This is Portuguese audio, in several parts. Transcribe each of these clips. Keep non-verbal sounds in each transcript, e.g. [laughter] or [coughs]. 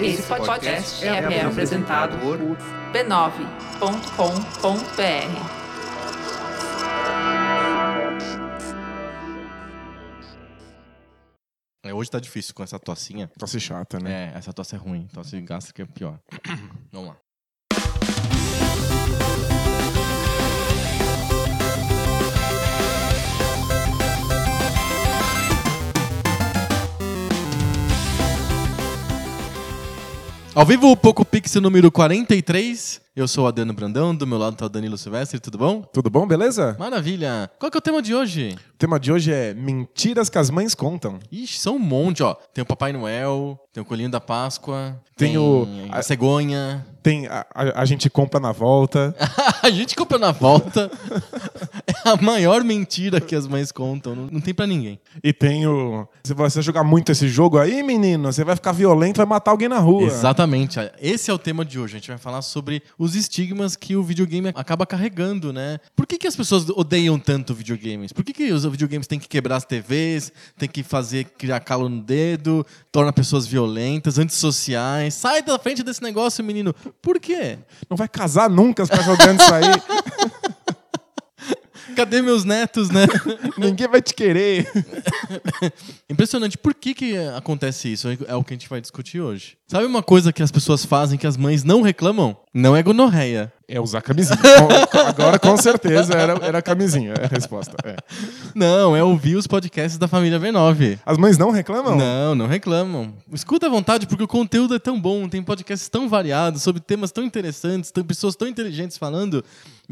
Esse podcast é, é apresentado por b9.com.br. É, hoje tá difícil com essa tocinha. Tosse chata, né? É, essa tosse é ruim. Tosse gástrica é pior. [coughs] Vamos lá. Ao vivo, o Poco Pixel número 43. Eu sou o Adriano Brandão, do meu lado tá o Danilo Silvestre, tudo bom? Tudo bom, beleza? Maravilha! Qual que é o tema de hoje? O tema de hoje é mentiras que as mães contam. Ixi, são um monte, ó. Tem o Papai Noel, tem o Coelhinho da Páscoa, Tem o- a cegonha. Tem a, a- a gente compra na volta. [laughs] a gente compra na volta. é a maior mentira que as mães contam. Não, não tem pra ninguém. e tem o. Se você jogar muito esse jogo aí, menino, você vai ficar violento, vai matar alguém na rua. Exatamente. Esse é o tema de hoje. A gente vai falar sobre os estigmas que o videogame acaba carregando, né? Por que, que as pessoas odeiam tanto videogames? Por que, que os videogames têm que quebrar as TVs, tem que fazer criar calo no dedo, torna pessoas violentas, antissociais? Sai da frente desse negócio, menino. Por quê? Não vai casar nunca se ficar jogando isso aí. [laughs] Cadê meus netos, né? [laughs] Ninguém vai te querer. [laughs] Impressionante. Por que, que acontece isso? É o que a gente vai discutir hoje. Sabe uma coisa que as pessoas fazem que as mães não reclamam? Não é gonorreia. É usar camisinha. Agora, com certeza, era, era camisinha. É a resposta. é. Não, é ouvir os podcasts da família V9. As mães não reclamam? Não, não reclamam. Escuta à vontade, porque o conteúdo é tão bom, tem podcasts tão variados, sobre temas tão interessantes, tem pessoas tão inteligentes falando,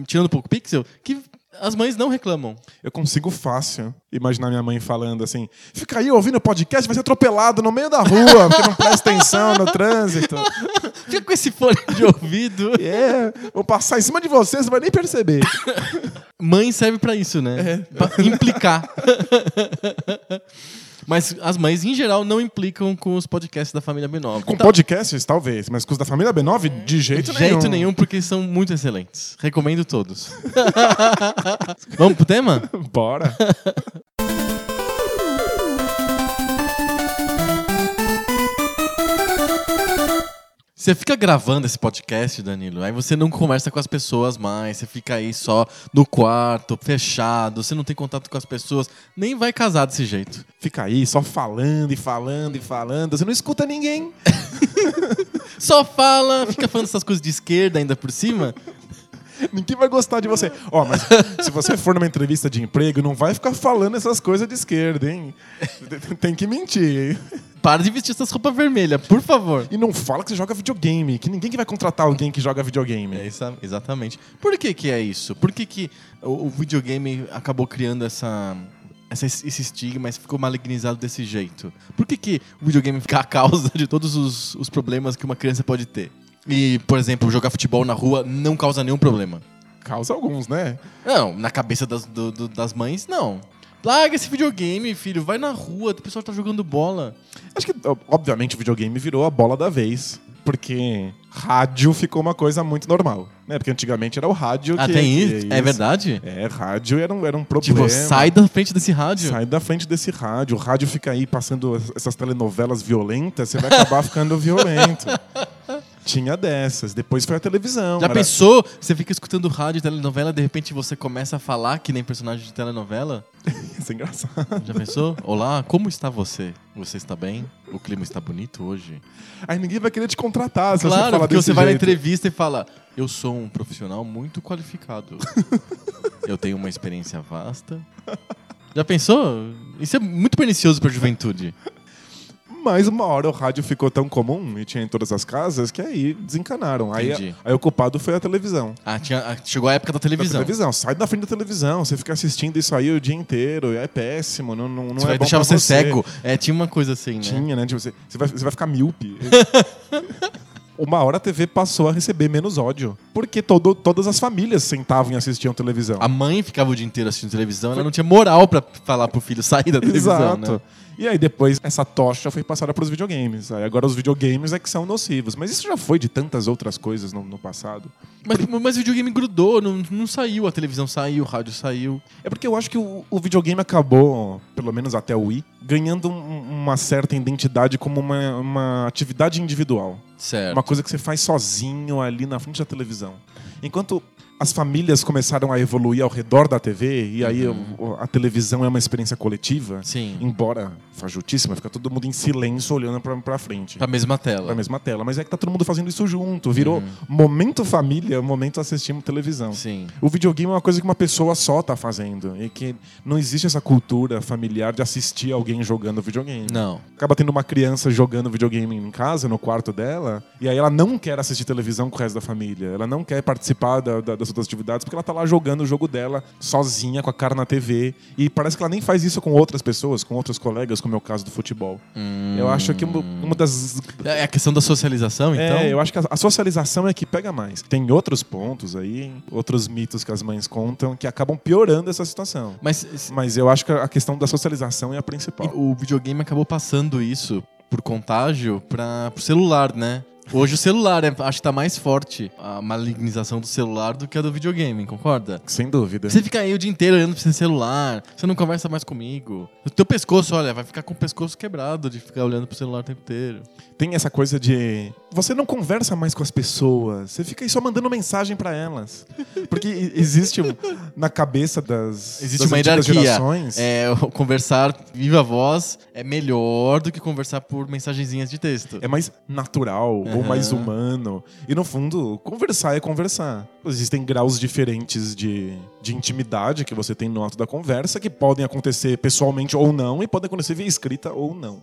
tirando pouco pixel, que as mães não reclamam. Eu consigo fácil imaginar minha mãe falando assim: fica aí ouvindo o podcast, vai ser atropelado no meio da rua, porque não presta atenção no trânsito. [laughs] Fica com esse fone de ouvido. [laughs] É, vou passar em cima de você, você não vai nem perceber. Mãe serve pra isso, né? Pra implicar. [laughs] Mas as mães, em geral, não implicam com os podcasts da família B9. Com Tá- podcasts, talvez, mas com os da família B9, de jeito De nenhum. jeito nenhum, porque são muito excelentes. Recomendo todos. [laughs] Vamos pro tema? [laughs] Bora. [laughs] Você fica gravando esse podcast, Danilo, aí você não conversa com as pessoas mais, você fica aí só no quarto, fechado, você não tem contato com as pessoas, nem vai casar desse jeito. Fica aí só falando e falando e falando, você não escuta ninguém. [laughs] Só fala, fica falando essas coisas de esquerda ainda por cima. Ninguém vai gostar de você. Ó, mas [laughs] se você for numa entrevista de emprego, não vai ficar falando essas coisas de esquerda, hein? [laughs] Tem que mentir. hein? Para de vestir essas roupas vermelhas, por favor. E não fala que você joga videogame, que ninguém que vai contratar alguém que joga videogame. É isso, exatamente. Por que que é isso? Por que que o, o videogame acabou criando essa, essa- esse estigma, ficou malignizado desse jeito? Por que que o videogame fica a causa de todos os, os problemas que uma criança pode ter? E, por exemplo, jogar futebol na rua não causa nenhum problema. Causa alguns, né? Não, na cabeça das, do- do- das mães, não. Larga esse videogame, filho. Vai na rua, o pessoal tá jogando bola. Acho que, obviamente, o videogame virou a bola da vez. Porque rádio ficou uma coisa muito normal. Né? Porque antigamente era o rádio Ah, que. tem que- isso? É verdade? É, rádio era um, era um problema. Tipo, sai da frente desse rádio. Sai da frente desse rádio. O rádio fica aí passando essas telenovelas violentas, você vai acabar ficando violento. [laughs] Tinha dessas. Depois foi a televisão. Já Era- pensou? Você fica escutando rádio, telenovela, de repente você começa a falar que nem personagem de telenovela? [laughs] Isso é engraçado. Já pensou? Olá, como está você? Você está bem? O clima está bonito hoje? Aí ninguém vai querer te contratar se você claro, falar porque você vai na jeito. entrevista e fala: Eu sou um profissional muito qualificado. [laughs] Eu tenho uma experiência vasta. Já pensou? Isso é muito pernicioso para a juventude. Mas uma hora o rádio ficou tão comum e tinha em todas as casas que aí desencanaram. Aí, Entendi. aí o culpado foi a televisão. Ah, tinha- ah, chegou a época da Da televisão. televisão. Sai da frente da televisão. Você fica assistindo isso aí o dia inteiro. É péssimo. Não, não, não Você é vai bom deixar pra você cego. É, tinha uma coisa assim, né? Tinha, né? Tipo, você, você, vai, você vai ficar míope. [laughs] Uma hora a TV passou a receber menos ódio. Porque todo, todas as famílias sentavam e assistiam televisão. A mãe ficava o dia inteiro assistindo televisão, ela não tinha moral pra falar pro filho sair da televisão, Exato. né? E aí depois essa tocha foi passada para os videogames. Aí agora os videogames é que são nocivos. Mas isso já foi de tantas outras coisas no, no passado. Mas, mas o videogame grudou, não, não saiu, a televisão saiu, o rádio saiu. É porque eu acho que o, o videogame acabou, pelo menos até o Wii, ganhando um- uma certa identidade como uma, uma atividade individual. Certo. Uma coisa que você faz sozinho ali na frente da televisão. Enquanto as famílias começaram a evoluir ao redor da TV, e aí o- a televisão é uma experiência coletiva, Sim. embora fajutíssima, fica todo mundo em silêncio olhando pra, pra frente. Pra mesma tela. Pra mesma tela. Mas é que tá todo mundo fazendo isso junto. Virou momento família, momento assistindo televisão. Sim. O videogame é uma coisa que uma pessoa só tá fazendo. E que não existe essa cultura familiar de assistir alguém jogando videogame. Não. Acaba tendo uma criança jogando videogame em casa, no quarto dela, e aí ela não quer assistir televisão com o resto da família. Ela não quer participar da- da- das outras atividades porque ela tá lá jogando o jogo dela sozinha, com a cara na TV. E parece que ela nem faz isso com outras pessoas, com outros colegas, como é o caso do futebol. Eu acho que uma, uma das É a questão da socialização, então? é, eu acho que a, a socialização é que pega mais. Tem outros pontos aí, outros mitos que as mães contam que acabam piorando essa situação. Mas Mas eu acho que a questão da socialização é a principal. o videogame acabou passando isso por contágio para pro celular, né? Hoje o celular é, acho que tá mais forte a malignização do celular do que a do videogame, concorda? Sem dúvida. Você fica aí o dia inteiro olhando pro seu celular, você não conversa mais comigo. O teu pescoço, olha, vai ficar com o pescoço quebrado de ficar olhando pro celular o tempo inteiro. Tem essa coisa de. Você não conversa mais com as pessoas, você fica aí só mandando mensagem pra elas. Porque existe na cabeça das. Existe das uma hierarquia. Gerações, É, conversar viva voz é melhor do que conversar por mensagenzinhas de texto. é mais natural ou Aham. mais humano. E no fundo, conversar é conversar. Existem graus diferentes de, de intimidade que você tem no ato da conversa que podem acontecer pessoalmente ou não e podem acontecer via escrita ou não.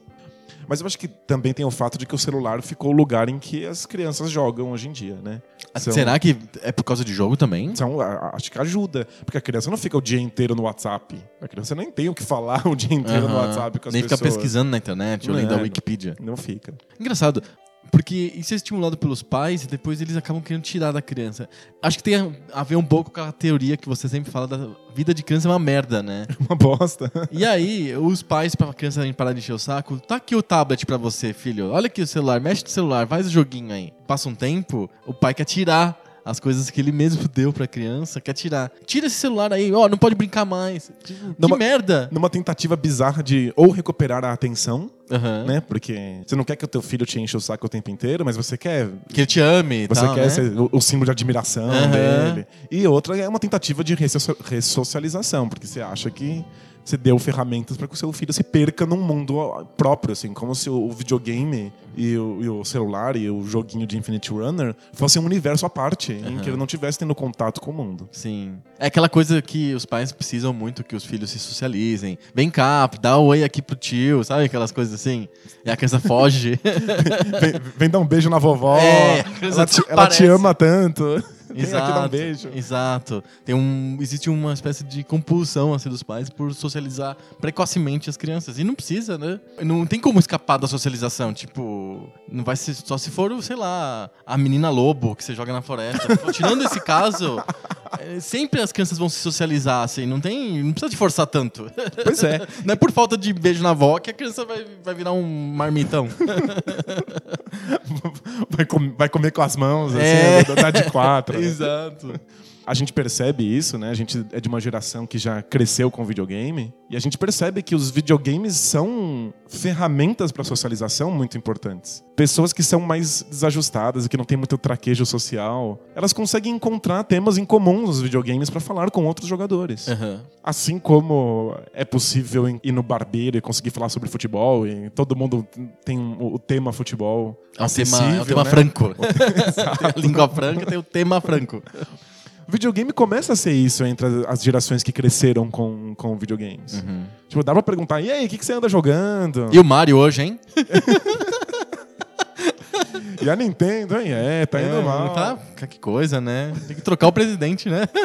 Mas eu acho que também tem o fato de que o celular ficou o lugar em que as crianças jogam hoje em dia, né? São- Será que é por causa de jogo também? Então, a- a- acho que ajuda. Porque a criança não fica o dia inteiro no WhatsApp. A criança nem tem o que falar [laughs] o dia inteiro no Aham. WhatsApp com as Nem pessoas. fica pesquisando na internet ou lendo a É. Wikipedia. Não fica. Engraçado, porque isso é estimulado pelos pais e depois eles acabam querendo tirar da criança. Acho que tem a- a ver um pouco com a teoria que você sempre fala da vida de criança é uma merda, né? [laughs] Uma bosta. E aí, os pais, pra criança parar de encher o saco, tá aqui o tablet pra você, filho. Olha aqui o celular, mexe no celular, faz o joguinho aí. Passa um tempo, o pai quer tirar as coisas que ele mesmo deu pra criança, quer tirar. Tira esse celular aí, ó, não pode brincar mais. Tipo, Numa- Que merda! Numa tentativa bizarra de ou recuperar a atenção, Aham. né? Porque você não quer que o teu filho te enche o saco o tempo inteiro, mas você quer. Que ele te ame Você tal, quer né? ser o, o símbolo de admiração Aham. dele. E outra é uma tentativa de resso- ressocialização, porque você acha que você deu ferramentas para que o seu filho se perca num mundo próprio, assim, como se o videogame e o, e o celular e o joguinho de Infinite Runner fossem um universo à parte, em que ele não tivesse tendo contato com o mundo. Sim. É aquela coisa que os pais precisam muito que os filhos se socializem. Vem cá, dá um oi aqui pro tio, sabe? Aquelas coisas assim. E a criança foge. [laughs] Vem, vem dar um beijo na vovó, É, ela, te, ela te ama tanto. [laughs] Vem aqui dar um Exato. beijo. Exato. Tem um, existe uma espécie de compulsão assim, dos pais por socializar precocemente as crianças. E não precisa, né? Não tem como escapar da socialização. Tipo, não vai ser só se for, sei lá, a menina lobo que você joga na floresta. Tirando esse caso, sempre as crianças vão se socializar, assim. Não tem. Não precisa de forçar tanto. Pois é. [laughs] Não é por falta de beijo na avó que a criança vai, vai virar um marmitão. [laughs] vai, com- vai comer com as mãos, assim, É. de quatro. né? [laughs] Exato. A gente percebe isso, né? A gente é de uma geração que já cresceu com videogame. E a gente percebe que os videogames são ferramentas para socialização muito importantes. Pessoas que são mais desajustadas e que não têm muito traquejo social, elas conseguem encontrar temas em comum nos videogames para falar com outros jogadores. Aham. Assim como é possível ir no barbeiro e conseguir falar sobre futebol, e todo mundo tem o tema futebol. É um tema, é um tema né? franco. [laughs] [laughs] a língua franca tem o tema franco. O videogame começa a ser isso entre as- gerações que cresceram com, com videogames. Tipo, dá pra perguntar, e aí, o que, que você anda jogando? E o Mario hoje, hein? [laughs] E a Nintendo, hein? É, tá indo É, mal. Tá, que coisa, né? Tem que trocar o presidente, né? [laughs]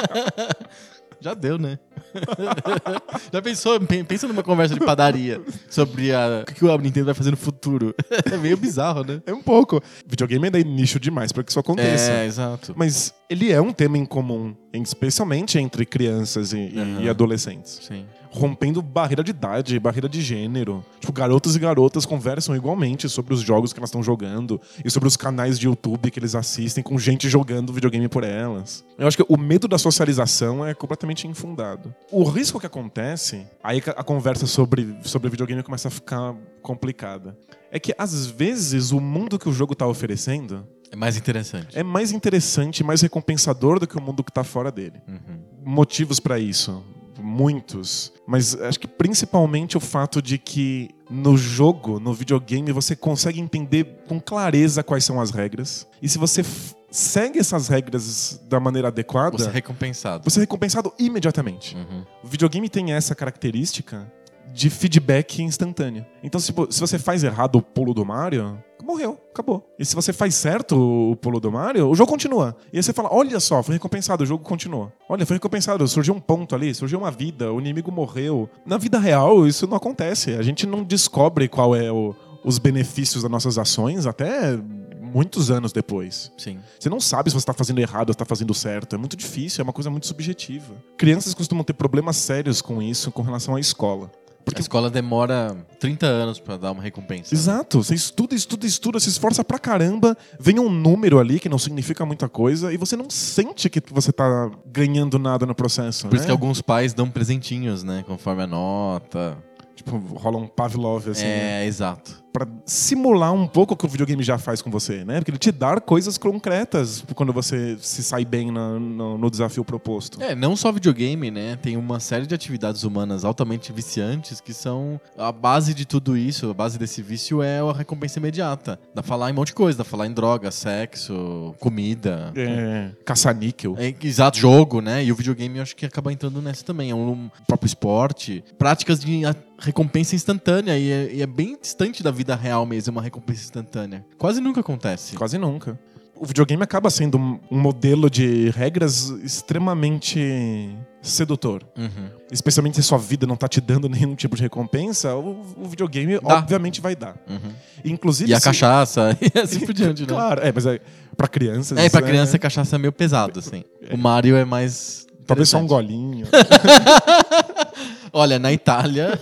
[laughs] Já deu, né? [laughs] Já pensou? Pen- Pensa numa conversa de padaria sobre a, o que a Nintendo vai fazer no futuro. [laughs] É meio bizarro, né? É um pouco. Videogame é nicho demais pra que isso aconteça. É, exato. Mas ele é um tema em comum, especialmente entre crianças e, Aham. e adolescentes. Sim. Rompendo barreira de idade, barreira de gênero. Tipo, garotos e garotas conversam igualmente sobre os jogos que elas estão jogando e sobre os canais de YouTube que eles assistem com gente jogando videogame por elas. Eu acho que o medo da socialização é completamente infundado. O risco que acontece, aí a conversa sobre, sobre videogame começa a ficar complicada. É que às vezes o mundo que o jogo está oferecendo É mais interessante. é mais interessante, mais recompensador do que o mundo que está fora dele. Uhum. Motivos para isso, muitos, mas acho que principalmente o fato de que no jogo, no videogame, você consegue entender com clareza quais são as regras. E se você segue essas regras da maneira adequada, Você é recompensado. você é recompensado imediatamente. Uhum. O videogame tem essa característica de feedback instantâneo. Então, se, se você faz errado o pulo do Mario, morreu, acabou. E se você faz certo o pulo do Mario, o jogo continua. E aí você fala: olha só, foi recompensado, o jogo continuou. Olha, foi recompensado, surgiu um ponto ali, surgiu uma vida, o inimigo morreu. Na vida real, isso não acontece. A gente não descobre qual é o- os benefícios das nossas ações até muitos anos depois. Sim. Você não sabe se você está fazendo errado ou está fazendo certo. É muito difícil, é uma coisa muito subjetiva. Crianças costumam ter problemas sérios com isso com relação à escola. A escola demora 30 anos pra dar uma recompensa. Exato, você estuda, estuda, estuda, se esforça pra caramba, vem um número ali que não significa muita coisa e você não sente que você tá ganhando nada no processo. Por isso né? que alguns pais dão presentinhos, né? Conforme a nota. Tipo, rola um Pavlov assim, né? é, exato. Pra simular um pouco o que o videogame já faz com você, né? Porque ele te dá coisas concretas quando você se sai bem na- no, no desafio proposto. É, não só videogame, né? Tem uma série de atividades humanas altamente viciantes que são a base de tudo isso, a base desse vício é a recompensa imediata. Dá pra falar em um monte de coisa, dá pra falar em droga, sexo, comida. É, caça-níquel. É, exato, jogo, né? E o videogame eu acho que acaba entrando nessa também. É um próprio esporte. Práticas de recompensa instantânea e é, e é bem distante da vida real mesmo, uma recompensa instantânea. Quase nunca acontece. Quase nunca. O videogame acaba sendo um, modelo de regras extremamente sedutor. Uhum. Especialmente se sua vida não tá te dando [laughs] nenhum tipo de recompensa, o, o videogame Dá. obviamente vai dar. Uhum. Inclusive E a se- cachaça, [laughs] e assim por diante, né? Claro, é, mas é, pra crianças. É, pra isso criança a cachaça é meio pesado, assim. O Mario é mais. Talvez só um golinho. [laughs] Olha, na Itália,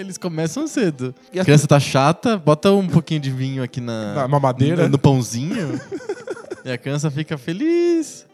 eles começam cedo. E A criança tá chata, bota um pouquinho de vinho aqui na. Na mamadeira. No, no pãozinho. [laughs] e a criança fica feliz.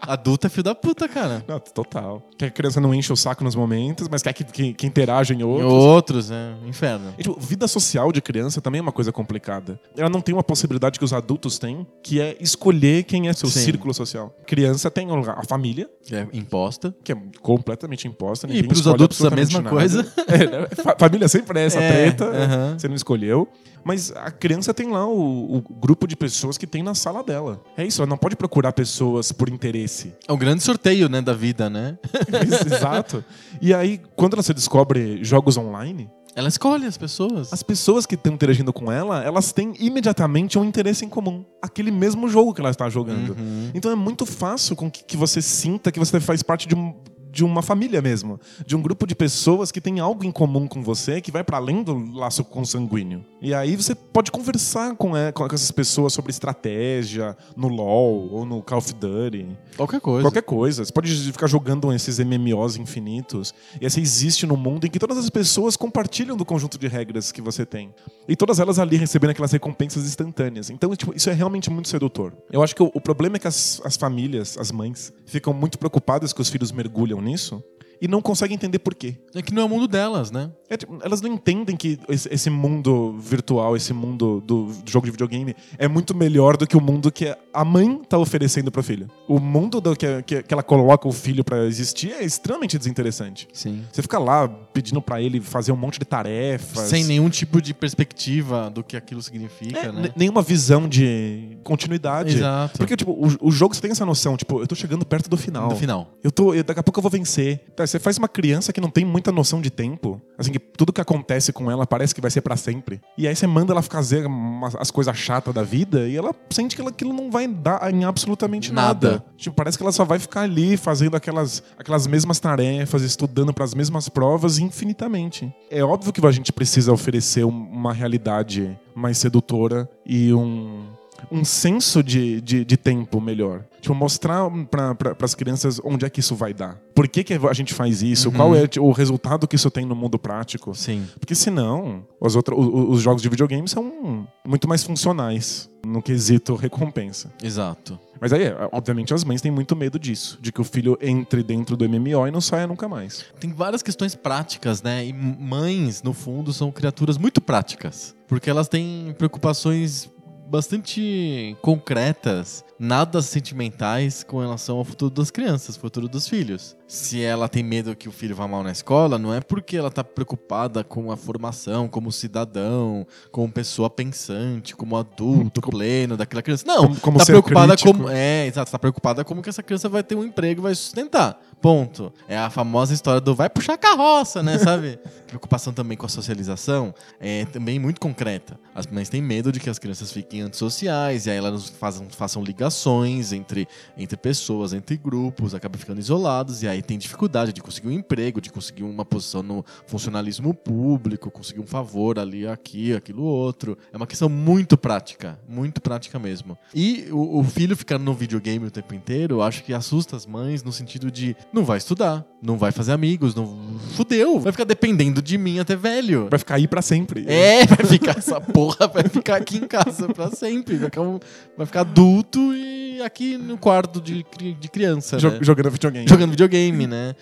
Adulto é filho da puta, cara. Não, total. Que a criança não enche o saco nos momentos, mas quer que, que, que interaja em Em outros. outros, é. Inferno. E, tipo, vida social de criança também é uma coisa complicada. Ela não tem uma possibilidade que os adultos têm, que é escolher quem é seu Sim. círculo social. Criança tem a família, Que é imposta. que é completamente imposta. E pros adultos a absolutamente mesma nada. coisa. [laughs] É, né? Fa- família sempre é essa É, treta, aham. você não escolheu. Mas a criança tem lá o, o grupo de pessoas que tem na sala dela. É isso, ela não pode procurar pessoas por interesse. É um grande sorteio, né, da vida, né? [laughs] Exato. E aí, quando ela se descobre jogos online, Ela escolhe as pessoas. as pessoas que estão interagindo com ela, elas têm imediatamente um interesse em comum. Aquele mesmo jogo que ela está jogando. Uhum. Então é muito fácil com que, que você sinta que você faz parte de, um- de uma família mesmo. De um grupo de pessoas que tem algo em comum com você, que vai para além do laço consanguíneo. E aí você pode conversar com, é, com essas pessoas sobre estratégia no LoL ou no Call of Duty. Qualquer coisa. Qualquer coisa. Você pode ficar jogando esses MMOs infinitos. E aí você existe num mundo em que todas as pessoas compartilham do conjunto de regras que você tem. E todas elas ali recebendo aquelas recompensas instantâneas. Então, tipo, isso é realmente muito sedutor. Eu acho que o, o problema é que as, as famílias, as mães, ficam muito preocupadas que os filhos mergulham nisso e não conseguem entender por quê. É que não é o mundo delas, né? É, tipo, elas não entendem que esse, esse mundo virtual, esse mundo do, do jogo de videogame é muito melhor do que o mundo que a mãe tá oferecendo pro filho. O mundo do que, que, que ela coloca o filho pra existir é extremamente desinteressante. Sim. Você fica lá pedindo pra ele fazer um monte de tarefas. Sem nenhum tipo de perspectiva do que aquilo significa, É, né? nenhuma visão de continuidade. Exato. Porque, tipo, o, o jogo você tem essa noção, tipo, eu tô chegando perto do final. No final. Eu tô, eu- daqui a pouco eu vou vencer. Tá, você faz uma criança que não tem muita noção de tempo, assim, que tudo que acontece com ela parece que vai ser pra sempre. E aí você manda ela fazer umas- as coisas chatas da vida e ela sente que ela- aquilo não vai dar em absolutamente nada. Nada. Tipo, parece que ela só vai ficar ali fazendo aquelas, aquelas mesmas tarefas, estudando para as mesmas provas infinitamente. É óbvio que a gente precisa oferecer um- uma realidade mais sedutora e um um senso de, de, de tempo melhor. Tipo, mostrar para as crianças onde é que isso vai dar. Por que, que a gente faz isso? Uhum. Qual é tipo, o resultado que isso tem no mundo prático? Sim. Porque senão, os, outros, os, os jogos de videogame são muito mais funcionais no quesito recompensa. Exato. Mas aí, obviamente, as mães têm muito medo disso, de que o filho entre dentro do MMO e não saia nunca mais. Tem várias questões práticas, né? E mães, no fundo, são criaturas muito práticas. Porque elas têm preocupações bastante concretas, nada sentimentais com relação ao futuro das crianças, futuro dos filhos. Se ela tem medo que o filho vá mal na escola, não é porque ela está preocupada com a formação como cidadão, como pessoa pensante, como adulto pleno daquela criança. Não, Como- como tá preocupada crítico. como é, exato, tá preocupada como que essa criança vai ter um emprego, e vai sustentar. Ponto. É a famosa história do vai puxar carroça, né, sabe? [laughs] Preocupação também com a socialização é também muito concreta. As mães têm medo de que as crianças fiquem antissociais e aí elas façam, façam ligações entre, entre pessoas, entre grupos, acabam ficando isolados e aí tem dificuldade de conseguir um emprego, de conseguir uma posição no funcionalismo público, conseguir um favor ali, aqui, aquilo outro. É uma questão muito prática, muito prática mesmo. E o, o filho ficar no videogame o tempo inteiro, acho que assusta as mães no sentido de não vai estudar, não vai fazer amigos, não fudeu, vai ficar dependendo de mim até velho. Vai ficar aí pra sempre. É, vai ficar essa porra, vai ficar aqui em casa pra sempre. Vai ficar, um- vai ficar adulto e aqui no quarto de, de criança, Jo- né? Jogando videogame. Jogando videogame, né?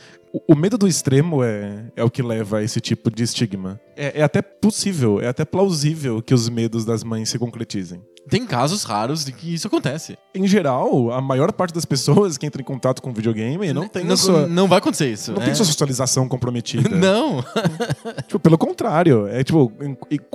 O, medo do extremo é, é o que leva a esse tipo de estigma. É, é até possível, é até plausível que os medos das mães se concretizem. Tem casos raros de que isso acontece. Em geral, a maior parte das pessoas que entram em contato com videogame não tem, não, sua, não vai acontecer isso. não é. tem sua socialização comprometida. [laughs] Não. [laughs] Tipo, pelo contrário, é tipo,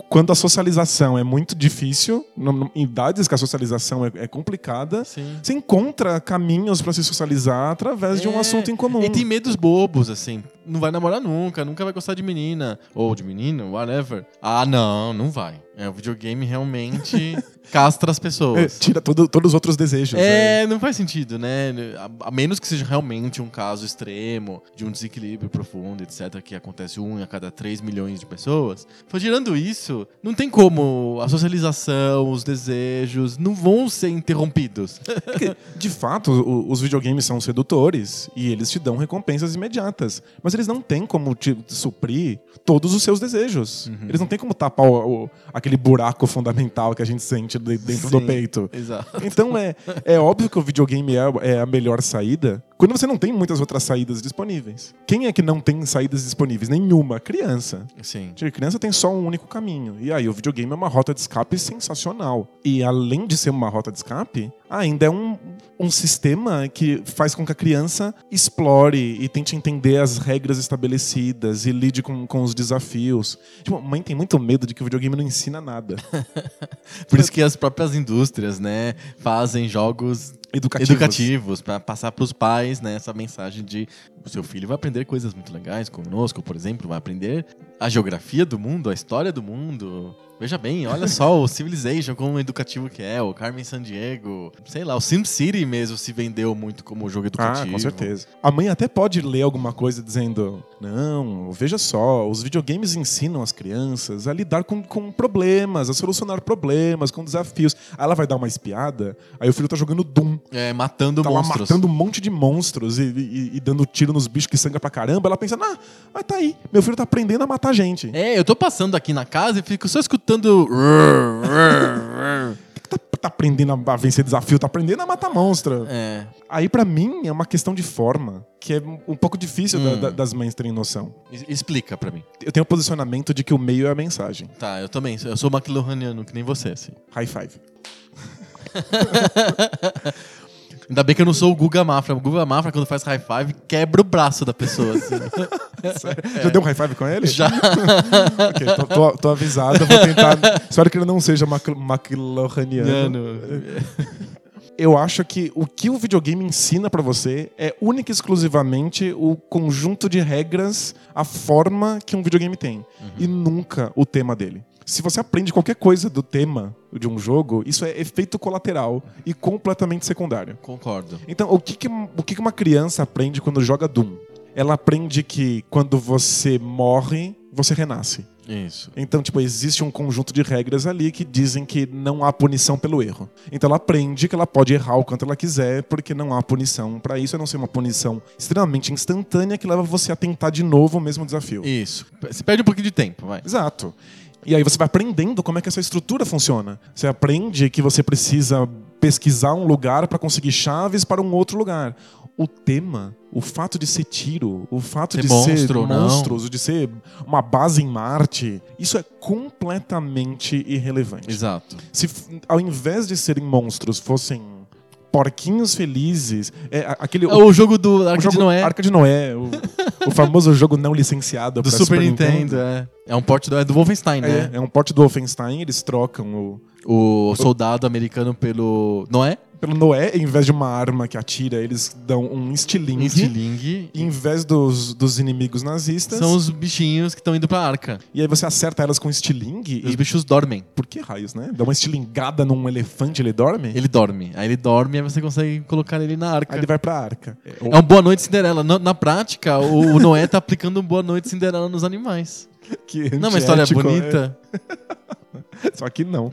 quando a socialização é muito difícil, em idades que a socialização é, é complicada, Sim. você encontra caminhos pra se socializar através de um É, assunto em comum. E tem medos bobos, assim. Não vai namorar nunca, nunca vai gostar de menina. Ou de menino, whatever. Ah, não, não vai. É, o videogame realmente [laughs] castra as É, pessoas. tira todo- todos os outros desejos. né? É, não faz sentido, né? A, a menos que seja realmente um caso extremo, de um desequilíbrio profundo, etc., que acontece um a cada 3 milhões de pessoas. Mas tirando isso, não tem como a socialização, os desejos, não vão ser interrompidos. [laughs] Porque, de fato, o- os videogames são sedutores e eles te dão recompensas imediatas. Mas eles não têm como te suprir todos os seus desejos. Uhum. Eles não têm como tapar o- o- aquele buraco fundamental que a gente sente de- dentro do Sim, peito. Exato. Então é, é óbvio que o videogame é, é a melhor saída quando você não tem muitas outras saídas disponíveis. Quem é que não tem saídas disponíveis? Nenhuma. Criança. Sim. Tipo, criança tem só um único caminho. E aí o videogame é uma rota de escape sensacional. E além de ser uma rota de escape, ainda é um, um sistema que faz com que a criança explore e tente entender as regras estabelecidas e lide com, com os desafios. Tipo, a mãe tem muito medo de que o videogame não ensina nada. [laughs] Por isso que as próprias indústrias, né, fazem jogos Educativos. educativos para passar para os pais né, essa mensagem de o seu filho vai aprender coisas muito legais conosco, por exemplo, vai aprender a geografia do mundo, a história do mundo. Veja bem, olha só o Civilization como educativo que é, o Carmen Sandiego, sei lá, o SimCity mesmo se vendeu muito como jogo Ah, educativo. com certeza. A mãe até pode ler alguma coisa dizendo: Não, veja só, os videogames ensinam as crianças a lidar com, com problemas, a solucionar problemas, com desafios. Aí ela vai dar uma espiada, aí o filho tá jogando Doom. É, matando Tá monstros. lá matando um monte de monstros e, e- e dando tiro nos bichos que sangra pra caramba. Ela pensa: Ah, mas tá aí, meu filho tá aprendendo a matar gente. É, eu tô passando aqui na casa e fico só escutando. Tá, tá aprendendo a vencer desafio, tá aprendendo a matar monstro. É, Aí, pra mim, é uma questão de forma, que é um pouco difícil Hum. da- das mães terem noção. explica pra mim. Eu tenho o posicionamento de que o meio é a mensagem. Tá, eu também. Eu sou McLuhaniano, que nem você, assim. High five. [laughs] Ainda bem que eu não sou o Guga Mafra. O Guga Mafra, quando faz high five, quebra o braço da pessoa. Assim. Já deu um high five com ele? Já. [laughs] Ok, tô, tô- tô avisado, eu vou tentar. Espero que ele não seja McLuhaniano. Mano. Eu acho que o que o videogame ensina pra você é única e exclusivamente o conjunto de regras, a forma que um videogame tem. E nunca o tema dele. Se você aprende qualquer coisa do tema de um jogo, isso é efeito colateral e completamente secundário. Concordo. Então, o que, que, o que que uma criança aprende quando joga Doom? Ela aprende que quando você morre, você renasce. Isso. Então, tipo, existe um conjunto de regras ali que dizem que não há punição pelo erro. Então ela aprende que ela pode errar o quanto ela quiser, porque não há punição para isso, a não ser uma punição extremamente instantânea que leva você a tentar de novo o mesmo desafio. Isso. Você perde um pouquinho de tempo, vai. Exato. E aí você vai aprendendo como é que essa estrutura funciona. Você aprende que você precisa pesquisar um lugar para conseguir chaves para um outro lugar. O tema, o fato de ser tiro, o fato Ser de monstro ser não. monstros, de ser uma base em Marte, isso é completamente irrelevante. Exato. Se ao invés de serem monstros fossem porquinhos felizes, é aquele É o jogo do o Arca jogo de Noé Arca de Noé, o, o famoso jogo não licenciado do pra Super, Nintendo. é. É um porte do, é do Wolfenstein, né? É, é um porte do Wolfenstein, eles trocam o, O soldado americano pelo Noé, pelo Noé, em vez de uma arma que atira, eles dão um estilingue. em Stiling. E em vez dos, dos inimigos nazistas. São os bichinhos que estão indo pra arca. E aí você acerta elas com estilingue E os bichos dormem. Por que raios, né? Dá uma estilingada num elefante, ele dorme? Ele dorme. Aí ele dorme e você consegue colocar ele na arca. Aí ele vai pra arca. É um Boa Noite Cinderela. Na, na prática, o, o Noé tá aplicando um Boa Noite Cinderela nos animais. [laughs] Que Não é uma história bonita? é. [laughs] [laughs] Só que não.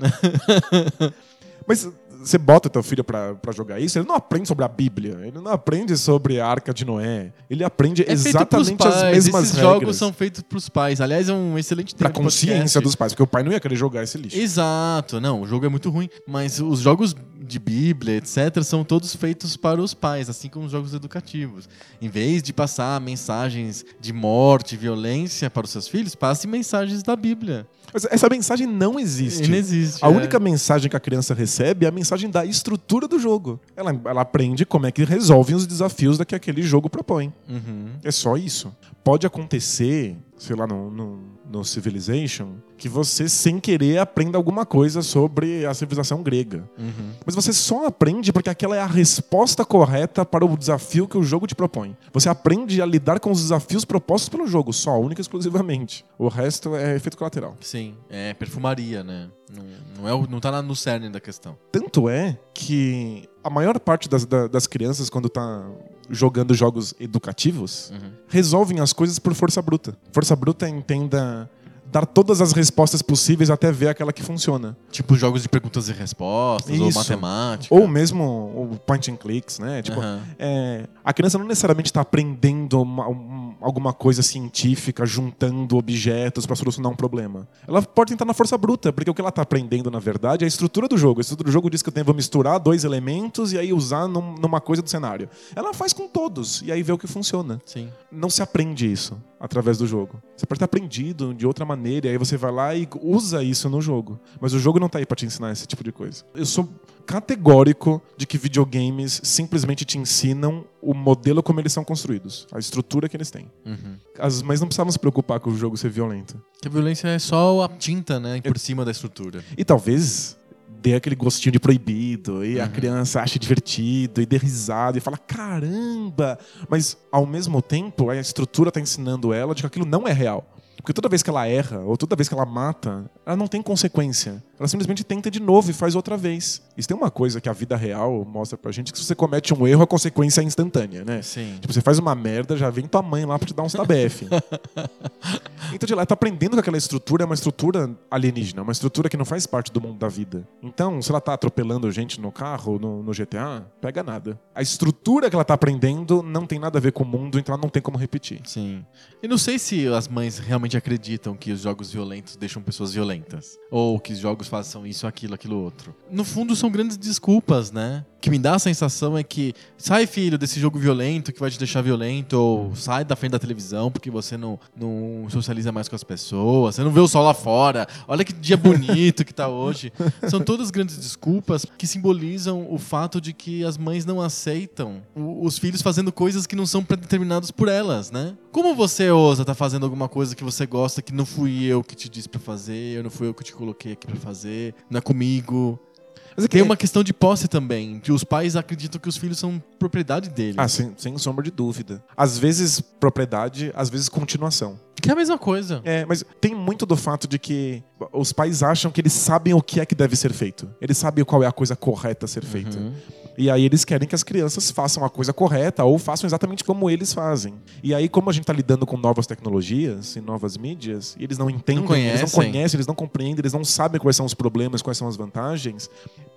Mas você bota teu filho pra, pra jogar isso, ele não aprende sobre a Bíblia, ele não aprende sobre a Arca de Noé. Ele aprende É exatamente as mesmas Esses regras. jogos são feitos pros pais. Aliás, é um excelente tema Pra consciência dos pais, porque o pai não ia querer jogar esse lixo. Exato, não, o jogo é muito ruim, mas os jogos de Bíblia, etc, são todos feitos para os pais, assim como os jogos educativos. Em vez de passar mensagens de morte, violência para os seus filhos, passe mensagens da Bíblia. Mas essa mensagem não existe. Não existe. A é. única mensagem que a criança recebe é a mensagem da estrutura do jogo. Ela, ela aprende como é que resolvem os desafios da que aquele jogo propõe. Uhum. É só isso. Pode acontecer, sei lá, no, no, no Civilization, que você, sem querer, aprenda alguma coisa sobre a civilização grega. Uhum. Mas você só aprende porque aquela é a resposta correta para o desafio que o jogo te propõe. Você aprende a lidar com os desafios propostos pelo jogo, só, única e exclusivamente. O resto é efeito colateral. Sim, é perfumaria, né? Não, não, é, não tá no cerne da questão. Tanto é que a maior parte das, da- das crianças, quando tá jogando jogos educativos, Uhum. resolvem as coisas por força bruta. Força bruta entenda dar todas as respostas possíveis até ver aquela que funciona. Tipo jogos de perguntas e respostas, ou Isso. matemática. Ou mesmo o point and clicks, né? Tipo, Aham. é, a criança não necessariamente está aprendendo uma- um- alguma coisa científica, juntando objetos para solucionar um problema. Ela pode tentar na força bruta, porque o que ela está aprendendo, na verdade, é a estrutura do jogo. A estrutura do jogo diz que eu tenho, vou misturar dois elementos e aí usar num- numa coisa do cenário. Ela faz com todos e aí vê o que funciona. Sim. Não se aprende isso através do jogo. Você pode ter aprendido de outra maneira e aí você vai lá e usa isso no jogo. Mas o jogo não tá aí para te ensinar esse tipo de coisa. Eu sou categórico de que videogames simplesmente te ensinam o modelo como eles são construídos, a estrutura que eles têm. Uhum. As- mas não precisamos se preocupar com o jogo ser violento. Que a violência é só a tinta, né? Por cima da estrutura. E talvez dê aquele gostinho de proibido e a Uhum. criança ache divertido e dê risada e fala caramba, mas ao mesmo tempo a estrutura tá ensinando ela de que aquilo não é real. Porque toda vez que ela erra ou toda vez que ela mata, ela não tem consequência. Ela simplesmente tenta de novo e faz outra vez. Isso tem uma coisa que a vida real mostra pra gente que se você comete um erro, a consequência é instantânea, né? Sim. Tipo, você faz uma merda, já vem tua mãe lá pra te dar uns tabef. [laughs] então, de lá, tá aprendendo que aquela estrutura é uma estrutura alienígena, uma estrutura que não faz parte do mundo da vida. Então, se ela tá atropelando gente no carro, no, no GTA, pega nada. A estrutura que ela tá aprendendo não tem nada a ver com o mundo, então ela não tem como repetir. Sim. E não sei se as mães realmente acreditam que os jogos violentos deixam pessoas violentas. Ou que os jogos façam isso, aquilo, aquilo outro. No fundo, são grandes desculpas, né? O que me dá a sensação é que sai, filho, desse jogo violento que vai te deixar violento, ou sai da frente da televisão porque você não, não socializa mais com as pessoas, você não vê o sol lá fora, olha que dia bonito que tá hoje. [laughs] São todas grandes desculpas que simbolizam o fato de que as mães não aceitam os filhos fazendo coisas que não são predeterminadas por elas, né? Como você ousa estar fazendo alguma coisa que você gosta que não fui eu que te disse pra fazer, eu não fui eu que te coloquei aqui pra fazer, não é comigo. Mas é que- Tem uma questão de posse também, que os pais acreditam que os filhos são propriedade deles. Ah, sem, sem sombra de dúvida. Às vezes propriedade, às vezes continuação. Que é a mesma coisa. É, mas tem muito do fato de que os pais acham que eles sabem o que é que deve ser feito. Eles sabem qual é a coisa correta a ser feita. Uhum. E aí eles querem que as crianças façam a coisa correta ou façam exatamente como eles fazem. E aí, como a gente está lidando com novas tecnologias e novas mídias, e eles não entendem, Não eles não conhecem. conhecem, eles não compreendem, eles não sabem quais são os problemas, quais são as vantagens,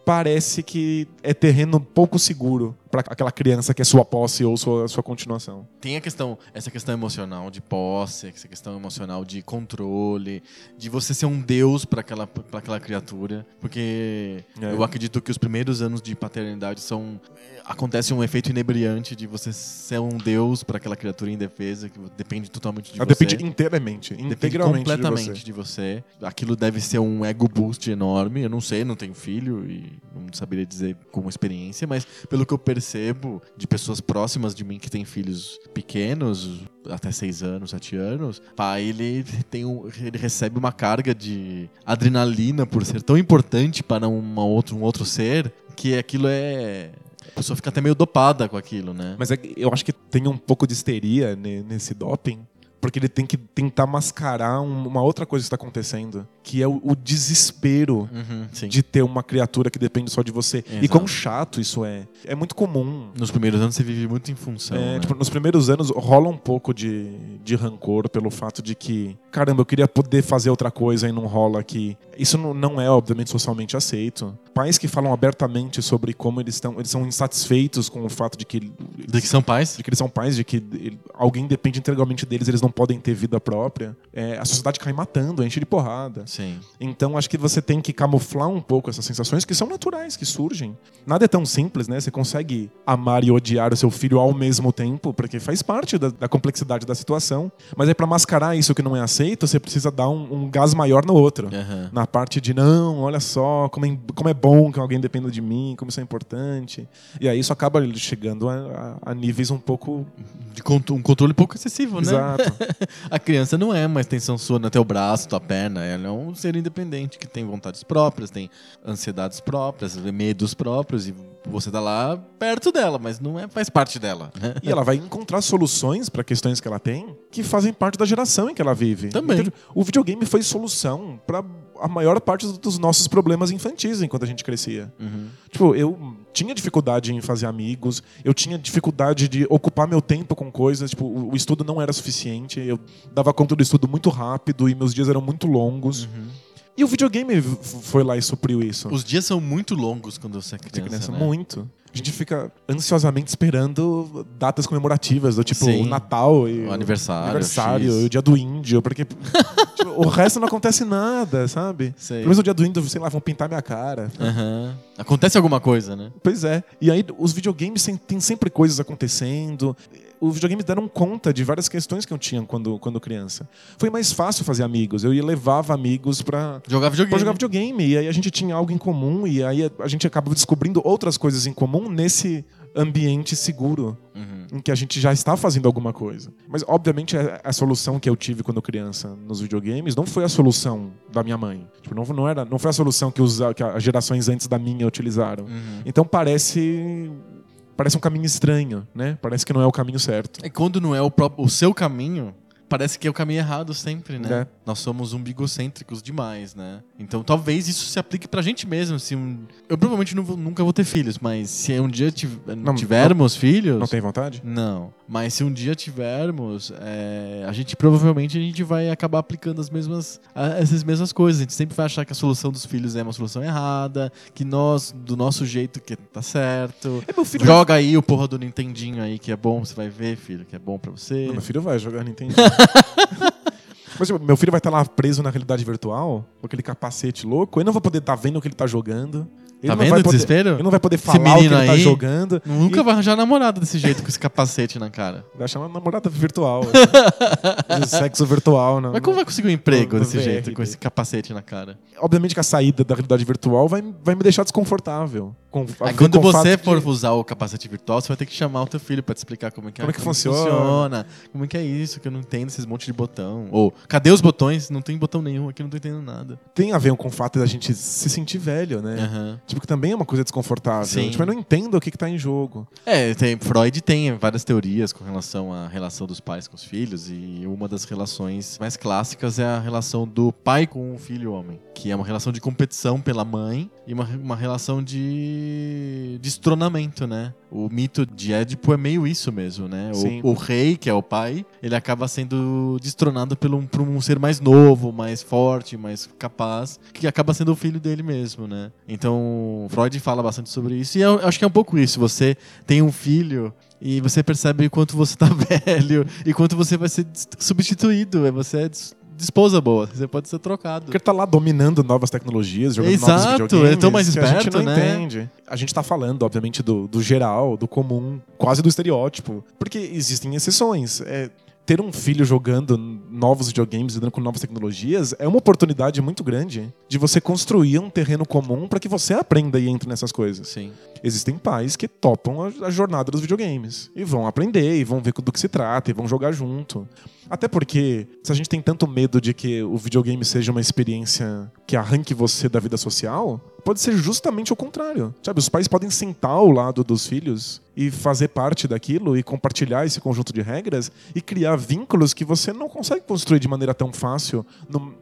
parece que é terreno pouco seguro para aquela criança que é sua posse ou sua, sua continuação. Tem a questão, essa questão emocional de posse, essa questão emocional de controle, de você ser um deus para aquela, pra aquela criatura. Porque É. eu acredito que os primeiros anos de paternidade são. eh, Acontece um efeito inebriante de você ser um deus para aquela criatura indefesa, que depende totalmente de Ela você. depende inteiramente, Depende integralmente completamente de de você. Aquilo deve ser um ego boost enorme. Eu não sei, não tenho filho e não saberia dizer com experiência, mas pelo que eu percebo de pessoas próximas de mim que têm filhos pequenos, até 6 anos, 7 anos, pai, ele tem um, ele recebe uma carga de adrenalina por ser tão importante para uma outro, um outro ser, que aquilo é a pessoa fica até meio dopada com aquilo, né? Mas é eu acho que tem um pouco de histeria ne- nesse doping, porque ele tem que tentar mascarar um- uma outra coisa que está acontecendo, que é o, o desespero Uhum, de ter uma criatura que depende só de você. E Exato. quão chato isso é. É muito comum. Nos primeiros anos você vive muito em função. É, né? tipo, nos primeiros anos rola um pouco de, de rancor pelo fato de que, caramba, eu queria poder fazer outra coisa e não rola aqui. Isso não, é, obviamente, socialmente aceito. Pais que falam abertamente sobre como eles estão, eles são insatisfeitos com o fato de que, De que são pais? de que eles são pais, de que alguém depende integralmente deles, eles não podem ter vida própria. É, a sociedade cai matando, enche de porrada. Sim. Então acho que você tem que camuflar um pouco essas sensações que são naturais, que surgem. Nada é tão simples, né? Você consegue amar e odiar o seu filho ao mesmo tempo, porque faz parte da, da complexidade da situação. Mas aí pra mascarar isso que não é aceito, você precisa dar um, um gás maior no outro. Aham. Na parte de, não, olha só, como é, como é bom que alguém dependa de mim, como isso é importante. E aí isso acaba chegando a, a- a níveis um pouco. De um controle pouco excessivo, né? Exato. [laughs] A criança não é uma extensão sua no teu braço, tua perna. Ela é um ser independente que tem vontades próprias, tem ansiedades próprias, medos próprios. E você tá lá perto dela, mas não é, faz parte dela. né? E ela vai encontrar soluções para questões que ela tem que fazem parte da geração em que ela vive. Também. Então, o videogame foi solução para a maior parte dos nossos problemas infantis enquanto a gente crescia. Uhum. Tipo, eu tinha dificuldade em fazer amigos, eu tinha dificuldade de ocupar meu tempo com coisas, tipo, o, estudo não era suficiente, eu dava conta do estudo muito rápido e meus dias eram muito longos. E o videogame foi lá e supriu isso. Os dias são muito longos quando você é criança. criança, né? muito. A gente fica ansiosamente esperando datas comemorativas, do tipo Sim. o Natal e O aniversário, aniversário, X. o dia do índio, porque [laughs] tipo, o resto não acontece nada, sabe? Sei. Pelo menos no dia do índio, sei lá, vão pintar minha cara. Aham. Acontece alguma coisa, né? Pois é. E aí os videogames tem sempre coisas acontecendo. Os videogames deram conta de várias questões que eu tinha quando, quando criança. Foi mais fácil fazer amigos. Eu ia levava amigos pra, Jogar videogame. pra jogar videogame. E aí a gente tinha algo em comum. E aí a, gente acaba descobrindo outras coisas em comum nesse ambiente seguro Uhum. em que a gente já está fazendo alguma coisa. Mas, obviamente, a, a solução que eu tive quando criança nos videogames não foi a solução da minha mãe. Tipo, não, não, era, não foi a solução que, os, que as gerações antes da minha utilizaram. Uhum. Então parece. Parece um caminho estranho, né? Parece que não é o caminho certo. E quando não é o, próprio, o seu caminho, parece que é o caminho errado sempre, né? É. Nós somos umbigocêntricos demais, né? Então talvez isso se aplique pra gente mesmo. Se um... Eu provavelmente não vou- nunca vou ter filhos, mas se um dia tiv- Não, tivermos filhos. Não tem vontade? Não. Mas se um dia tivermos, é, a gente provavelmente a gente vai acabar aplicando as mesmas, essas mesmas coisas. A gente sempre vai achar que a solução dos filhos é uma solução errada, que nós, do nosso jeito, que tá certo. É, meu filho. Joga aí o porra do Nintendinho aí, que é bom, você vai ver, filho, que é bom pra você. Não, meu filho vai jogar Nintendo. [laughs] [laughs] Mas tipo, meu filho vai estar lá preso na realidade virtual, com aquele capacete louco. Eu não vou poder estar vendo o que ele tá jogando. Ele Tá vendo o poder- desespero? Ele não vai poder Esse falar o que ele menino tá aí jogando. Nunca E- vai arranjar namorada desse jeito, com esse capacete na cara. [laughs] Vai chamar namorada virtual. [laughs] assim. Sexo virtual. Não, Mas como vai conseguir um emprego no desse VR jeito, com esse capacete na cara? Obviamente que a saída da realidade virtual vai, vai me deixar desconfortável. Com, Aí quando com você de- for usar o capacete virtual, você vai ter que chamar o teu filho pra te explicar como é que, Como é que como funciona. Como é que é isso, que eu não entendo esses monte de botão. Ou, cadê os botões? Não tem botão nenhum aqui, não tô entendendo nada. Tem a ver com o fato da gente se sentir velho, né? Aham. Tipo, que também é uma coisa desconfortável. Sim. Tipo, eu não entendo o que, que tá em jogo. É, tem, Freud tem várias teorias com relação à relação dos pais com os filhos, e uma das relações mais clássicas é a relação do pai com o filho homem, que é uma relação de competição pela mãe e uma, uma relação de de destronamento, né? O mito de Édipo é meio isso mesmo, né? O, o rei, que é o pai, ele acaba sendo destronado por um, por um ser mais novo, mais forte, mais capaz, que acaba sendo o filho dele mesmo, né? Então, Freud fala bastante sobre isso e eu acho que é um pouco isso. Você tem um filho e você percebe quanto você tá [laughs] velho e quanto você vai ser substituído. é, Você é dis- disposable, você pode ser trocado. Porque ele tá lá dominando novas tecnologias, jogando novos Exato, videogames. ele é tão mais que a gente esperto, não né? entende. A gente tá falando, obviamente, do, do geral, do comum, quase do estereótipo. Porque existem exceções. É, ter um filho jogando novos videogames, lidando com novas tecnologias, é uma oportunidade muito grande de você construir um terreno comum para que você aprenda e entre nessas coisas. Sim. Existem pais que topam a, a jornada dos videogames e vão aprender e vão ver do que se trata e vão jogar junto. Até porque, se a gente tem tanto medo de que o videogame seja uma experiência que arranque você da vida social, pode ser justamente o contrário. Sabe, os pais podem sentar ao lado dos filhos e fazer parte daquilo e compartilhar esse conjunto de regras e criar vínculos que você não consegue construir de maneira tão fácil